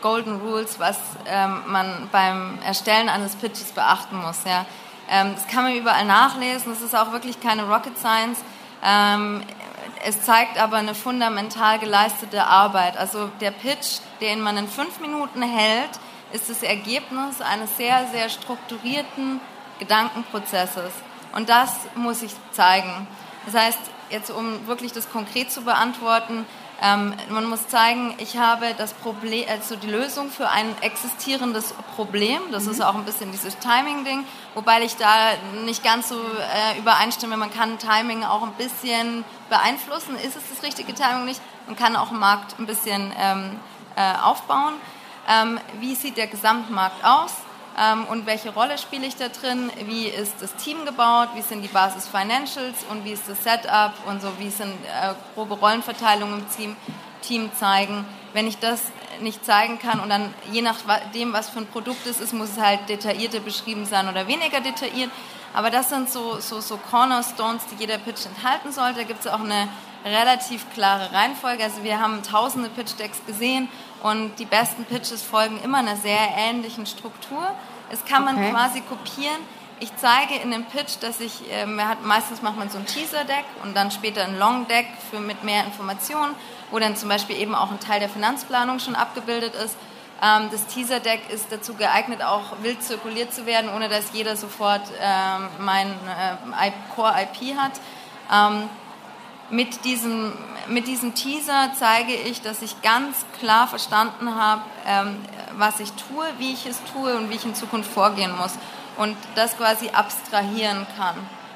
Golden Rules, was ähm, man beim Erstellen eines Pitches beachten muss. Ja. Ähm, das kann man überall nachlesen, das ist auch wirklich keine Rocket Science. Ähm, es zeigt aber eine fundamental geleistete Arbeit. Also der Pitch, den man in fünf Minuten hält, ist das Ergebnis eines sehr, sehr strukturierten Gedankenprozesses. Und das muss ich zeigen. Das heißt, jetzt um wirklich das konkret zu beantworten, ähm, man muss zeigen, ich habe das Problem, also die Lösung für ein existierendes Problem. Das mhm. ist auch ein bisschen dieses Timing-Ding, wobei ich da nicht ganz so äh, übereinstimme. Man kann Timing auch ein bisschen beeinflussen. Ist es das richtige Timing nicht? Man kann auch einen Markt ein bisschen ähm, äh, aufbauen. Ähm, wie sieht der Gesamtmarkt aus? ähm, und welche Rolle spiele ich da drin, wie ist das Team gebaut, wie sind die Basis Financials und wie ist das Setup und so, wie sind äh, grobe Rollenverteilungen im Team, Team zeigen. Wenn ich das nicht zeigen kann und dann je nachdem, was für ein Produkt es ist, muss es halt detaillierter beschrieben sein oder weniger detailliert. Aber das sind so, so, so Cornerstones, die jeder Pitch enthalten sollte. Da gibt es auch eine relativ klare Reihenfolge. Also wir haben tausende Pitch-Decks gesehen und die besten Pitches folgen immer einer sehr ähnlichen Struktur. Es kann man okay. quasi kopieren. Ich zeige in dem Pitch, dass ich, äh, hat, meistens macht man so ein Teaser-Deck und dann später ein Long-Deck für, mit mehr Informationen, wo dann zum Beispiel eben auch ein Teil der Finanzplanung schon abgebildet ist. Ähm, das Teaser-Deck ist dazu geeignet, auch wild zirkuliert zu werden, ohne dass jeder sofort ähm, mein äh, Core-IP hat. Ähm, mit diesem, mit diesem Teaser zeige ich, dass ich ganz klar verstanden habe, ähm, was ich tue, wie ich es tue und wie ich in Zukunft vorgehen muss. Und das quasi abstrahieren kann.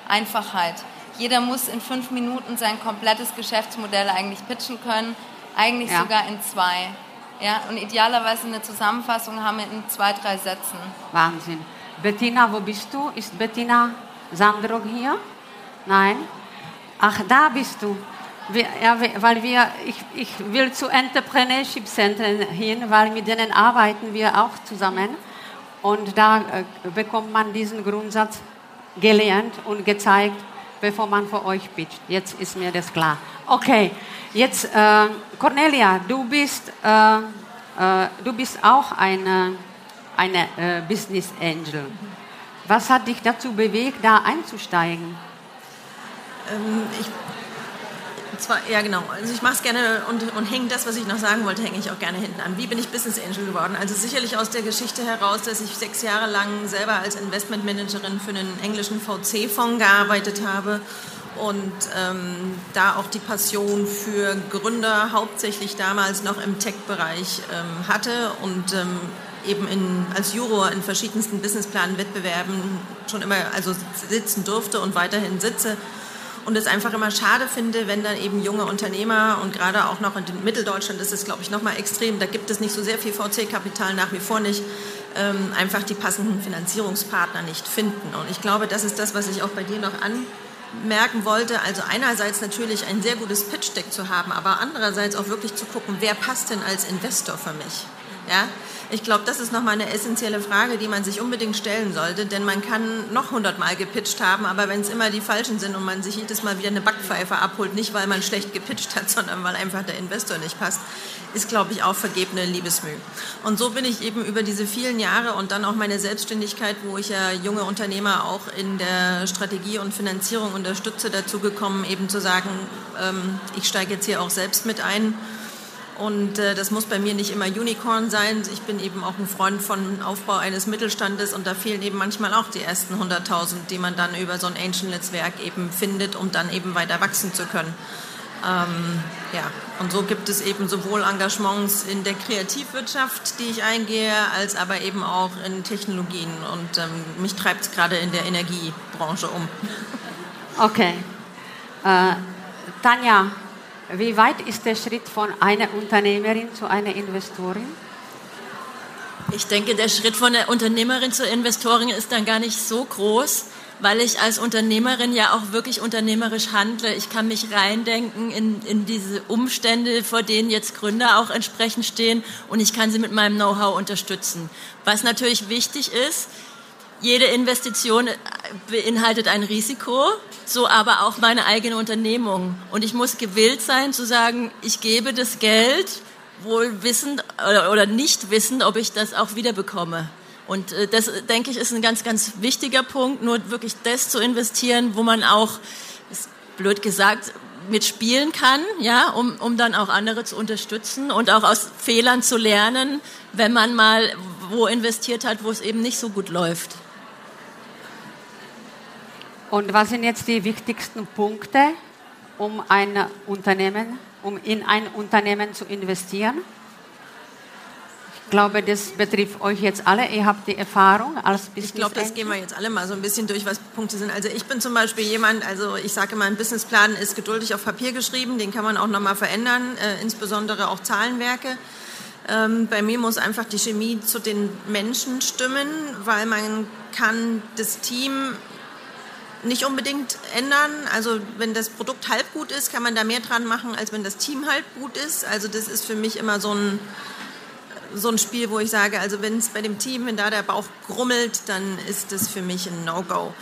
Einfachheit. Jeder muss in fünf Minuten sein komplettes Geschäftsmodell eigentlich pitchen können, eigentlich ja. sogar in zwei. Ja, und idealerweise eine Zusammenfassung haben wir in zwei, drei Sätzen. Wahnsinn. Bettina, wo bist du? Ist Bettina Sandro hier? Nein? Ach, da bist du. Wir, ja, weil wir, ich, ich will zu Entrepreneurship Zentren hin, weil mit denen arbeiten wir auch zusammen. Und da äh, bekommt man diesen Grundsatz gelernt und gezeigt, bevor man für euch pitcht. Jetzt ist mir das klar. Okay, jetzt äh, Cornelia, du bist, äh, äh, du bist auch eine, eine äh, Business Angel. Was hat dich dazu bewegt, da einzusteigen? Ähm, ich zwar, ja genau, also ich mache es gerne und, und hänge das, was ich noch sagen wollte, hänge ich auch gerne hinten an. Wie bin ich Business Angel geworden? Also sicherlich aus der Geschichte heraus, dass ich sechs Jahre lang selber als Investmentmanagerin für einen englischen VC-Fonds gearbeitet habe und ähm, da auch die Passion für Gründer hauptsächlich damals noch im Tech-Bereich ähm, hatte und ähm, eben in, als Juror in verschiedensten Businessplan-Wettbewerben schon immer also sitzen durfte und weiterhin sitze und es einfach immer schade finde, wenn dann eben junge Unternehmer und gerade auch noch in Mitteldeutschland ist es, glaube ich, nochmal extrem, da gibt es nicht so sehr viel VC-Kapital nach wie vor nicht, ähm, einfach die passenden Finanzierungspartner nicht finden. Und ich glaube, das ist das, was ich auch bei dir noch anmerken wollte. Also einerseits natürlich ein sehr gutes Pitch-Deck zu haben, aber andererseits auch wirklich zu gucken, wer passt denn als Investor für mich? Ja? Ich glaube, das ist nochmal eine essentielle Frage, die man sich unbedingt stellen sollte, denn man kann noch hundertmal gepitcht haben, aber wenn es immer die falschen sind und man sich jedes Mal wieder eine Backpfeife abholt, nicht weil man schlecht gepitcht hat, <laughs> sondern weil einfach der Investor nicht passt, ist, glaube ich, auch vergebene Liebesmüh. Und so bin ich eben über diese vielen Jahre und dann auch meine Selbstständigkeit, wo ich ja junge Unternehmer auch in der Strategie und Finanzierung unterstütze, dazu gekommen, eben zu sagen, ähm, ich steige jetzt hier auch selbst mit ein und äh, das muss bei mir nicht immer Unicorn sein. Ich bin eben auch ein Freund von Aufbau eines Mittelstandes und da fehlen eben manchmal auch die ersten 100.000, die man dann über so ein Angel-Netzwerk eben findet, um dann eben weiter wachsen zu können. Ähm, ja, und so gibt es eben sowohl Engagements in der Kreativwirtschaft, die ich eingehe, als aber eben auch in Technologien. Und ähm, mich treibt es gerade in der Energiebranche um. Okay. Äh, Tanja, wie weit ist der Schritt von einer Unternehmerin zu einer Investorin? Ich denke, der Schritt von der Unternehmerin zur Investorin ist dann gar nicht so groß, weil ich als Unternehmerin ja auch wirklich unternehmerisch handle. Ich kann mich reindenken in, in diese Umstände, vor denen jetzt Gründer auch entsprechend stehen und ich kann sie mit meinem Know-how unterstützen. Was natürlich wichtig ist, jede Investition beinhaltet ein Risiko, so aber auch meine eigene Unternehmung. Und ich muss gewillt sein zu sagen, ich gebe das Geld, wohl wissend oder, oder nicht wissend, ob ich das auch wiederbekomme. Und äh, das, denke ich, ist ein ganz, ganz wichtiger Punkt, nur wirklich das zu investieren, wo man auch, ist blöd gesagt, mitspielen kann, ja, um, um dann auch andere zu unterstützen und auch aus Fehlern zu lernen, wenn man mal wo investiert hat, wo es eben nicht so gut läuft. Und was sind jetzt die wichtigsten Punkte, um ein Unternehmen, um in ein Unternehmen zu investieren? Ich glaube, das betrifft euch jetzt alle. Ihr habt die Erfahrung als Business Ich glaube, das gehen wir jetzt alle mal so ein bisschen durch, was Punkte sind. Also ich bin zum Beispiel jemand, also ich sage immer, ein Businessplan ist geduldig auf Papier geschrieben, den kann man auch nochmal verändern, äh, insbesondere auch Zahlenwerke. Ähm, bei mir muss einfach die Chemie zu den Menschen stimmen, weil man kann das Team nicht unbedingt ändern. Also wenn das Produkt halb gut ist, kann man da mehr dran machen, als wenn das Team halb gut ist. Also das ist für mich immer so ein, so ein Spiel, wo ich sage, also wenn es bei dem Team, wenn da der Bauch grummelt, dann ist das für mich ein No-Go.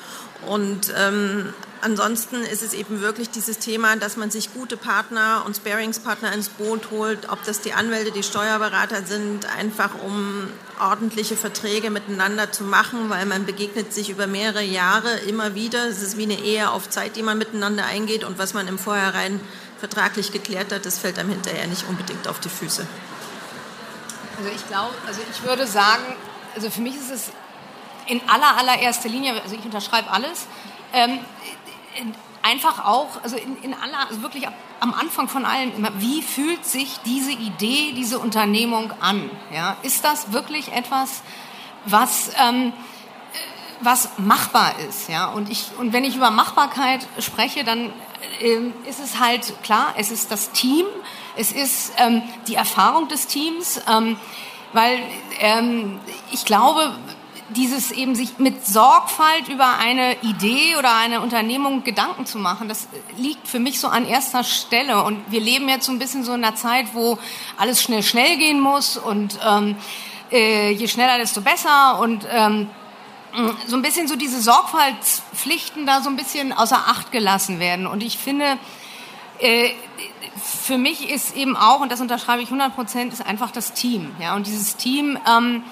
Und ähm, ansonsten ist es eben wirklich dieses Thema, dass man sich gute Partner und Sparingspartner ins Boot holt, ob das die Anwälte, die Steuerberater sind, einfach um ordentliche Verträge miteinander zu machen, weil man begegnet sich über mehrere Jahre immer wieder. Es ist wie eine Ehe auf Zeit, die man miteinander eingeht und was man im Vorhinein vertraglich geklärt hat, das fällt einem hinterher nicht unbedingt auf die Füße. Also ich glaube, also ich würde sagen, also für mich ist es in aller allererster Linie, also ich unterschreibe alles, ähm, einfach auch, also in, in aller, also wirklich am Anfang von allen immer, wie fühlt sich diese Idee, diese Unternehmung an? Ja? Ist das wirklich etwas, was, ähm, was machbar ist? Ja? Und, ich, und wenn ich über Machbarkeit spreche, dann ähm, ist es halt klar, es ist das Team, es ist ähm, die Erfahrung des Teams, ähm, weil ähm, ich glaube, dieses eben sich mit Sorgfalt über eine Idee oder eine Unternehmung Gedanken zu machen, das liegt für mich so an erster Stelle. Und wir leben jetzt so ein bisschen so in einer Zeit, wo alles schnell, schnell gehen muss und ähm, äh, je schneller, desto besser und ähm, so ein bisschen so diese Sorgfaltspflichten da so ein bisschen außer Acht gelassen werden. Und ich finde, äh, für mich ist eben auch, und das unterschreibe ich 100 Prozent, ist einfach das Team. Ja? Und dieses Team, ähm,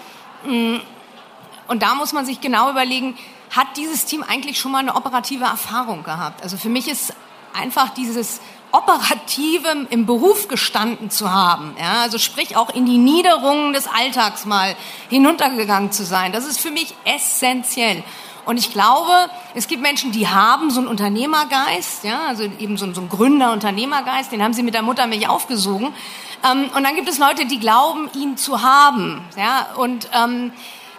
und da muss man sich genau überlegen, hat dieses Team eigentlich schon mal eine operative Erfahrung gehabt? Also für mich ist einfach dieses Operative im Beruf gestanden zu haben, ja, also sprich auch in die Niederungen des Alltags mal hinuntergegangen zu sein, das ist für mich essentiell. Und ich glaube, es gibt Menschen, die haben so einen Unternehmergeist, ja, also eben so, so einen Gründer-Unternehmergeist, den haben sie mit der Muttermilch aufgesogen. Ähm, und dann gibt es Leute, die glauben, ihn zu haben, ja, und ähm,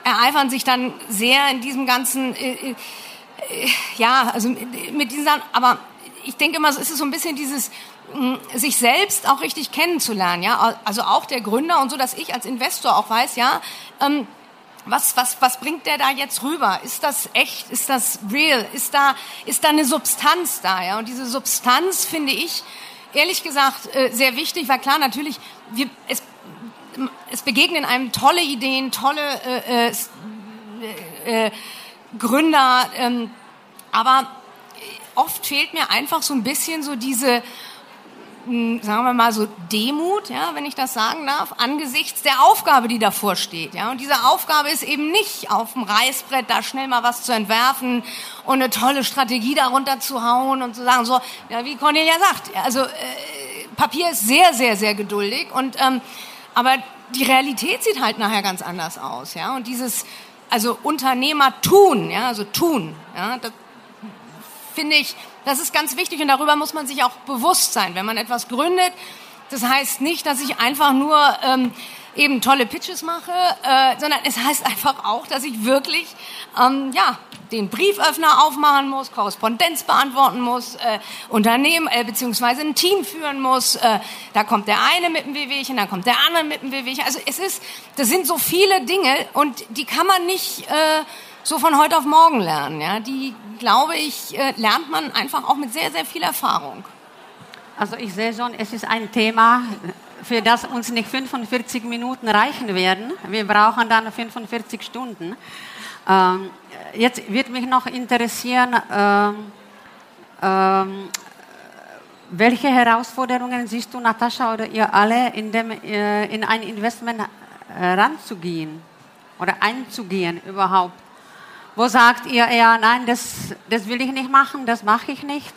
ereifern sich dann sehr in diesem ganzen, äh, äh, ja, also mit diesen Sachen, aber ich denke immer, es ist so ein bisschen dieses, mm, sich selbst auch richtig kennenzulernen, ja, also auch der Gründer und so, dass ich als Investor auch weiß, ja, ähm, was, was, was bringt der da jetzt rüber? Ist das echt? Ist das real? Ist da, ist da eine Substanz da? Ja? Und diese Substanz finde ich, ehrlich gesagt, äh, sehr wichtig, weil klar, natürlich, wir, es, es begegnen einem tolle Ideen, tolle äh, äh, äh, Gründer, ähm, aber oft fehlt mir einfach so ein bisschen so diese, hm, sagen wir mal so Demut, ja, wenn ich das sagen darf, angesichts der Aufgabe, die davor steht, ja. Und diese Aufgabe ist eben nicht auf dem Reißbrett da schnell mal was zu entwerfen und eine tolle Strategie darunter zu hauen und zu sagen so, ja, wie Cornelia sagt, also äh, Papier ist sehr, sehr, sehr geduldig und ähm, aber die Realität sieht halt nachher ganz anders aus, ja. Und dieses also Unternehmer tun, ja, also tun, ja, das finde ich das ist ganz wichtig und darüber muss man sich auch bewusst sein, wenn man etwas gründet. Das heißt nicht, dass ich einfach nur ähm, eben tolle Pitches mache, äh, sondern es heißt einfach auch, dass ich wirklich ähm, ja den Brieföffner aufmachen muss, Korrespondenz beantworten muss, äh, Unternehmen äh, beziehungsweise ein Team führen muss. Äh, da kommt der eine mit dem WWchen, dann kommt der andere mit dem WWchen. Also es ist, das sind so viele Dinge und die kann man nicht äh, so von heute auf morgen lernen. Ja? Die, glaube ich, äh, lernt man einfach auch mit sehr, sehr viel Erfahrung. Also ich sehe schon, es ist ein Thema, für das uns nicht 45 Minuten reichen werden. Wir brauchen dann 45 Stunden. Ähm, jetzt wird mich noch interessieren, ähm, ähm, welche Herausforderungen siehst du, Natascha, oder ihr alle, in, dem, äh, in ein Investment äh, ranzugehen oder einzugehen überhaupt? Wo sagt ihr eher, nein, das, das will ich nicht machen, das mache ich nicht?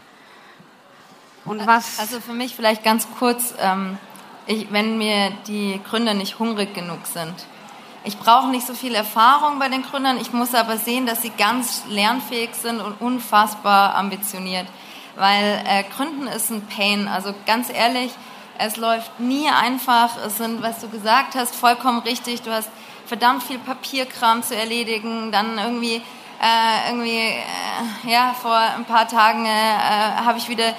Und was? Also für mich vielleicht ganz kurz, ähm, ich, wenn mir die Gründer nicht hungrig genug sind. Ich brauche nicht so viel Erfahrung bei den Gründern, ich muss aber sehen, dass sie ganz lernfähig sind und unfassbar ambitioniert. Weil äh, Gründen ist ein Pain. Also ganz ehrlich, es läuft nie einfach. Es sind, was du gesagt hast, vollkommen richtig. Du hast verdammt viel Papierkram zu erledigen. Dann irgendwie, äh, irgendwie äh, ja, vor ein paar Tagen äh, habe ich wieder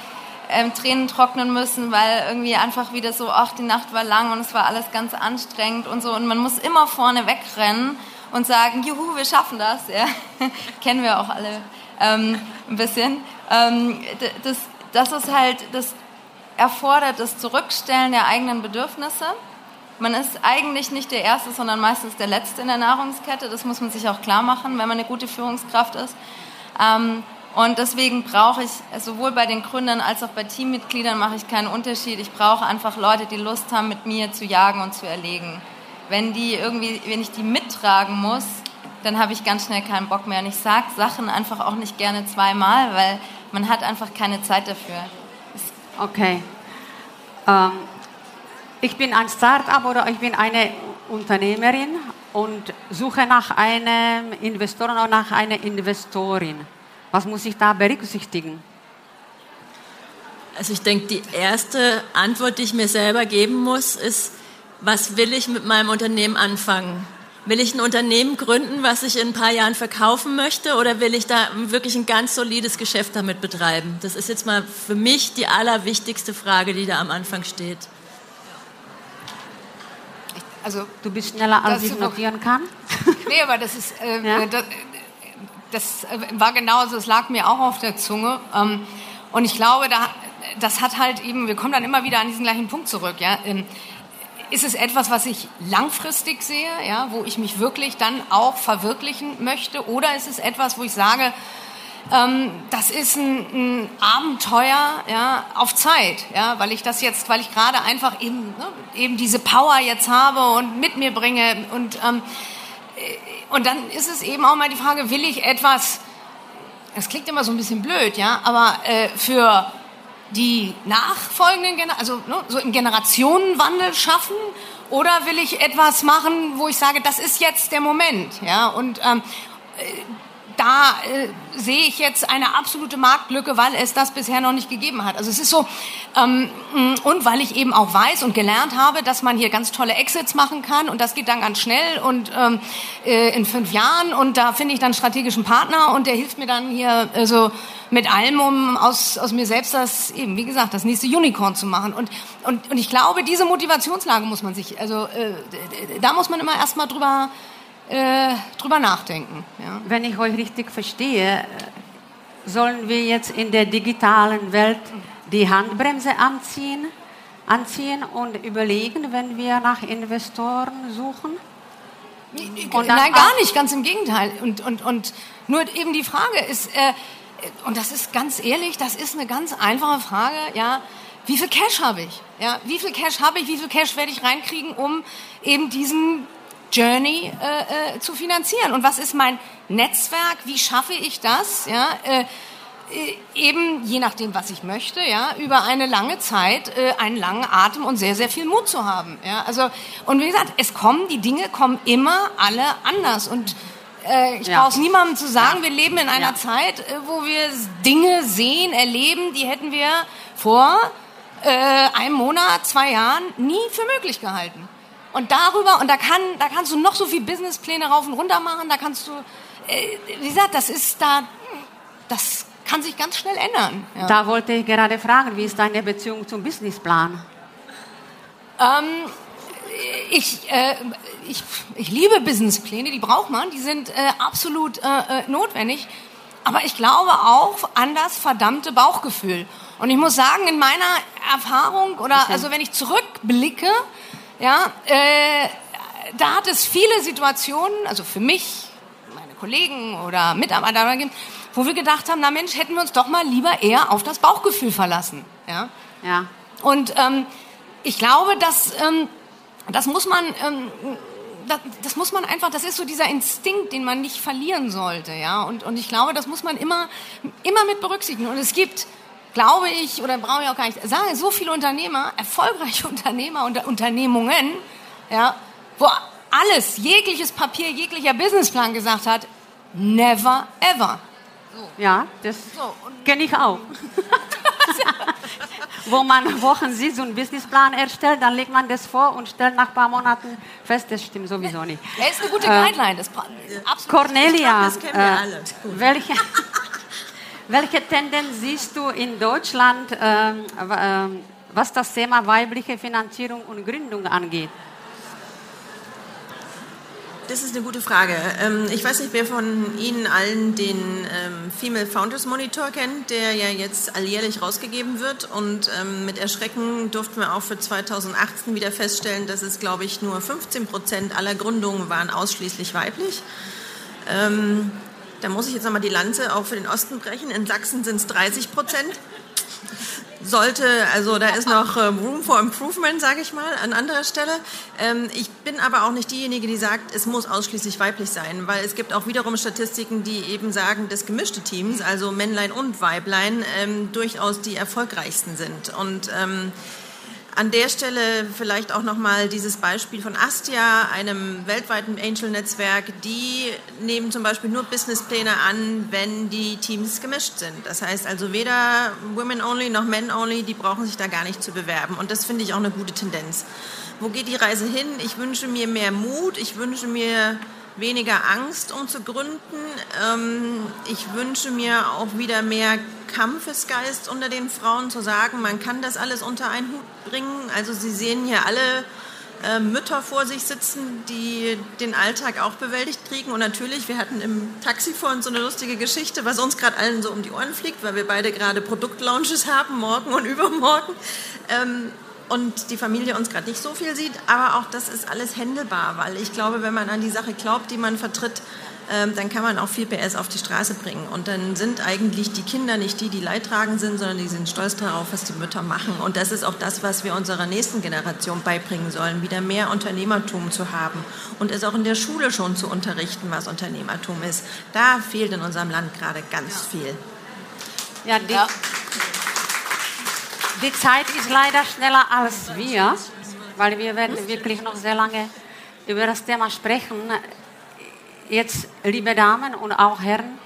ähm, Tränen trocknen müssen, weil irgendwie einfach wieder so, ach, die Nacht war lang und es war alles ganz anstrengend und so. Und man muss immer vorne wegrennen und sagen, juhu, wir schaffen das. Ja. <laughs> Kennen wir auch alle ähm, ein bisschen. Ähm, das, das ist halt, das erfordert das Zurückstellen der eigenen Bedürfnisse man ist eigentlich nicht der Erste, sondern meistens der Letzte in der Nahrungskette. Das muss man sich auch klar machen, wenn man eine gute Führungskraft ist. Ähm, und deswegen brauche ich, sowohl bei den Gründern als auch bei Teammitgliedern mache ich keinen Unterschied. Ich brauche einfach Leute, die Lust haben, mit mir zu jagen und zu erlegen. Wenn die irgendwie, wenn ich die mittragen muss, dann habe ich ganz schnell keinen Bock mehr. Und ich sage Sachen einfach auch nicht gerne zweimal, weil man hat einfach keine Zeit dafür. Okay. Ähm, ich bin ein Start-up oder ich bin eine Unternehmerin und suche nach einem Investor oder nach einer Investorin. Was muss ich da berücksichtigen? Also ich denke, die erste Antwort, die ich mir selber geben muss, ist, was will ich mit meinem Unternehmen anfangen? Will ich ein Unternehmen gründen, was ich in ein paar Jahren verkaufen möchte, oder will ich da wirklich ein ganz solides Geschäft damit betreiben? Das ist jetzt mal für mich die allerwichtigste Frage, die da am Anfang steht. Also du bist schneller, als ich notieren kann. nee, aber das ist, äh, ja? das, das, war genauso, es lag mir auch auf der Zunge. Ähm, und ich glaube, da, das hat halt eben, wir kommen dann immer wieder an diesen gleichen Punkt zurück. Ja? Ähm, ist es etwas, was ich langfristig sehe, ja, wo ich mich wirklich dann auch verwirklichen möchte? Oder ist es etwas, wo ich sage, ähm, das ist ein, ein, Abenteuer ja, auf Zeit, ja, weil ich das jetzt, weil ich gerade einfach eben, ne, eben diese Power jetzt habe und mit mir bringe und ähm, äh, und dann ist es eben auch mal die Frage, will ich etwas, das klingt immer so ein bisschen blöd, ja, aber äh, für die nachfolgenden, Gener also ne, so im Generationenwandel schaffen? Oder will ich etwas machen, wo ich sage, das ist jetzt der Moment, ja, und ähm, äh, da äh, sehe ich jetzt eine absolute Marktlücke, weil es das bisher noch nicht gegeben hat. Also es ist so, ähm, mm, und weil ich eben auch weiß und gelernt habe, dass man hier ganz tolle Exits machen kann und das geht dann ganz schnell und ähm, äh, in fünf Jahren und da finde ich dann strategischen Partner und der hilft mir dann hier äh, so mit allem, um aus, aus mir selbst das eben, wie gesagt, das nächste Unicorn zu machen. Und, und, und ich glaube, diese Motivationslage muss man sich, also äh, da muss man immer erstmal drüber äh, drüber nachdenken. Ja. Wenn ich euch richtig verstehe, sollen wir jetzt in der digitalen Welt die Handbremse anziehen, anziehen und überlegen, wenn wir nach Investoren suchen? Und Nein, gar nicht, ganz im Gegenteil. Und, und, und nur eben die Frage ist, äh, und das ist ganz ehrlich, das ist eine ganz einfache Frage, ja, wie viel Cash habe ich? Ja, wie viel Cash habe ich, wie viel Cash werde ich reinkriegen, um eben diesen Journey äh, äh, zu finanzieren. Und was ist mein Netzwerk? Wie schaffe ich das? Ja, äh, äh, eben je nachdem, was ich möchte, ja, über eine lange Zeit äh, einen langen Atem und sehr, sehr viel Mut zu haben. Ja, also und wie gesagt, es kommen die Dinge kommen immer alle anders und äh, ich ja. brauche es niemandem zu sagen, ja. wir leben in einer ja. Zeit, wo wir Dinge sehen, erleben, die hätten wir vor äh, einem Monat, zwei Jahren nie für möglich gehalten. Und darüber, und da, kann, da kannst du noch so viel Businesspläne rauf und runter machen, da kannst du, äh, wie gesagt, das ist da, das kann sich ganz schnell ändern. Ja. Da wollte ich gerade fragen, wie ist deine Beziehung zum Businessplan? Ähm, ich, äh, ich, ich liebe Businesspläne, die braucht man, die sind äh, absolut äh, äh notwendig. Aber ich glaube auch an das verdammte Bauchgefühl. Und ich muss sagen, in meiner Erfahrung oder okay. also wenn ich zurückblicke, ja, äh, da hat es viele Situationen, also für mich, meine Kollegen oder Mitarbeiter, wo wir gedacht haben, na Mensch, hätten wir uns doch mal lieber eher auf das Bauchgefühl verlassen. Ja. ja. Und ähm, ich glaube, dass ähm, das muss man ähm, das, das, muss man einfach, das ist so dieser Instinkt, den man nicht verlieren sollte, ja. Und, und ich glaube, das muss man immer, immer mit berücksichtigen. Und es gibt glaube ich, oder brauche ich auch gar nicht sagen, so viele Unternehmer, erfolgreiche <laughs> Unternehmer und Unternehmungen, ja, wo alles, jegliches Papier, jeglicher Businessplan gesagt hat, never ever. So. Ja, das so, kenne ich auch. <laughs> wo man Wochen sieht, so einen Businessplan erstellt, dann legt man das vor und stellt nach ein paar Monaten fest, das stimmt sowieso nicht. Er ist eine gute äh, Guideline. Das absolut Cornelia, das kennen wir äh, alle. welche, <laughs> welche Tendenz siehst du in Deutschland, äh, äh, was das Thema weibliche Finanzierung und Gründung angeht? Das ist eine gute Frage. Ähm, ich weiß nicht, wer von Ihnen allen den ähm, Female Founders Monitor kennt, der ja jetzt alljährlich rausgegeben wird. Und ähm, mit Erschrecken durften wir auch für 2018 wieder feststellen, dass es, glaube ich, nur 15 Prozent aller Gründungen waren ausschließlich weiblich. Da muss ich jetzt nochmal die Lanze auch für den Osten brechen. In Sachsen sind es 30 Prozent. Sollte, also da ist noch äh, Room for Improvement, sage ich mal, an anderer Stelle. Ähm, ich bin aber auch nicht diejenige, die sagt, es muss ausschließlich weiblich sein, weil es gibt auch wiederum Statistiken, die eben sagen, dass gemischte Teams, also Männlein und Weiblein, ähm, durchaus die erfolgreichsten sind. Und ähm, an der Stelle vielleicht auch nochmal dieses Beispiel von Astia, einem weltweiten Angel-Netzwerk. Die nehmen zum Beispiel nur Businesspläne an, wenn die Teams gemischt sind. Das heißt also weder Women Only noch Men Only, die brauchen sich da gar nicht zu bewerben. Und das finde ich auch eine gute Tendenz. Wo geht die Reise hin? Ich wünsche mir mehr Mut. Ich wünsche mir weniger Angst, um zu gründen. Ähm, ich wünsche mir auch wieder mehr Kampfesgeist unter den Frauen, zu sagen, man kann das alles unter einen Hut bringen. Also Sie sehen hier alle äh, Mütter vor sich sitzen, die den Alltag auch bewältigt kriegen. Und natürlich, wir hatten im Taxi vor uns so eine lustige Geschichte, was uns gerade allen so um die Ohren fliegt, weil wir beide gerade Produktlaunches haben, morgen und <laughs> übermorgen. Ähm, und die Familie uns gerade nicht so viel sieht, aber auch das ist alles händelbar, weil ich glaube, wenn man an die Sache glaubt, die man vertritt, dann kann man auch viel PS auf die Straße bringen. Und dann sind eigentlich die Kinder nicht die, die leidtragend sind, sondern die sind stolz darauf, was die Mütter machen. Und das ist auch das, was wir unserer nächsten Generation beibringen sollen, wieder mehr Unternehmertum zu haben und es auch in der Schule schon zu unterrichten, was Unternehmertum ist. Da fehlt in unserem Land gerade ganz viel. Ja, die, ja. die Zeit ist leider schneller als wir, weil wir werden wirklich noch sehr lange über das Thema sprechen jetzt, liebe Damen und auch Herren,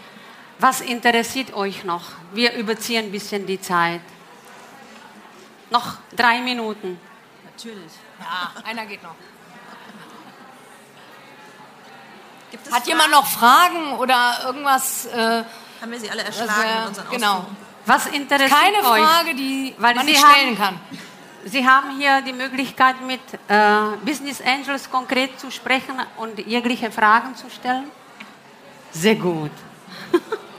was interessiert euch noch? Wir überziehen ein bisschen die Zeit. Noch drei Minuten. Natürlich. Ja, einer geht noch. Hat Fragen? jemand noch Fragen oder irgendwas? Äh, Haben wir sie alle erschlagen äh, mit unseren Genau. Was interessiert Keine euch? Keine Frage, die Weil man nicht stellen kann. Sie haben hier die Möglichkeit, mit äh, Business Angels konkret zu sprechen und jegliche Fragen zu stellen. Sehr gut. <laughs>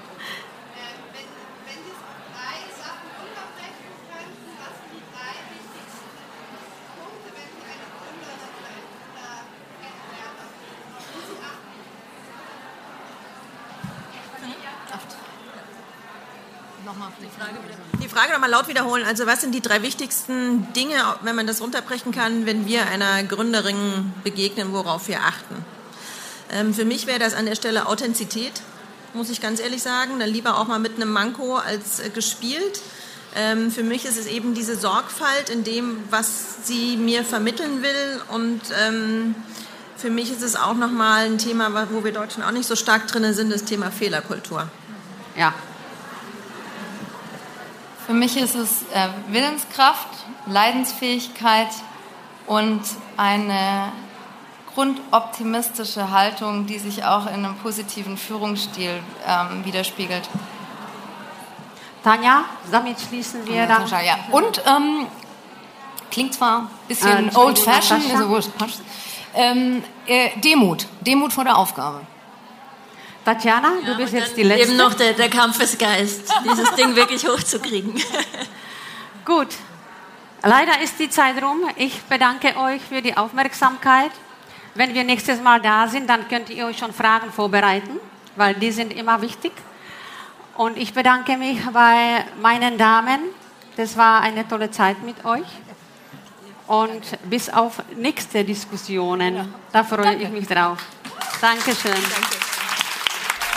Frage nochmal laut wiederholen. Also was sind die drei wichtigsten Dinge, wenn man das runterbrechen kann, wenn wir einer Gründerin begegnen, worauf wir achten? Ähm, für mich wäre das an der Stelle Authentizität, muss ich ganz ehrlich sagen. Dann lieber auch mal mit einem Manko als äh, gespielt. Ähm, für mich ist es eben diese Sorgfalt in dem, was sie mir vermitteln will. Und ähm, für mich ist es auch nochmal ein Thema, wo wir Deutschen auch nicht so stark drin sind, das Thema Fehlerkultur. Ja. Für mich ist es äh, Willenskraft, Leidensfähigkeit und eine grundoptimistische Haltung, die sich auch in einem positiven Führungsstil ähm, widerspiegelt. Tanja, damit schließen wir dann. Ja. Und ähm, klingt zwar ein bisschen äh, old-fashioned, also ähm, äh, Demut, Demut vor der Aufgabe. Tatjana, ja, du bist jetzt die Letzte. Eben noch der, der Kampfesgeist, dieses Ding wirklich hochzukriegen. <laughs> Gut, leider ist die Zeit rum. Ich bedanke euch für die Aufmerksamkeit. Wenn wir nächstes Mal da sind, dann könnt ihr euch schon Fragen vorbereiten, weil die sind immer wichtig. Und ich bedanke mich bei meinen Damen. Das war eine tolle Zeit mit euch. Und bis auf nächste Diskussionen. Da freue Danke. ich mich drauf. Dankeschön. Danke.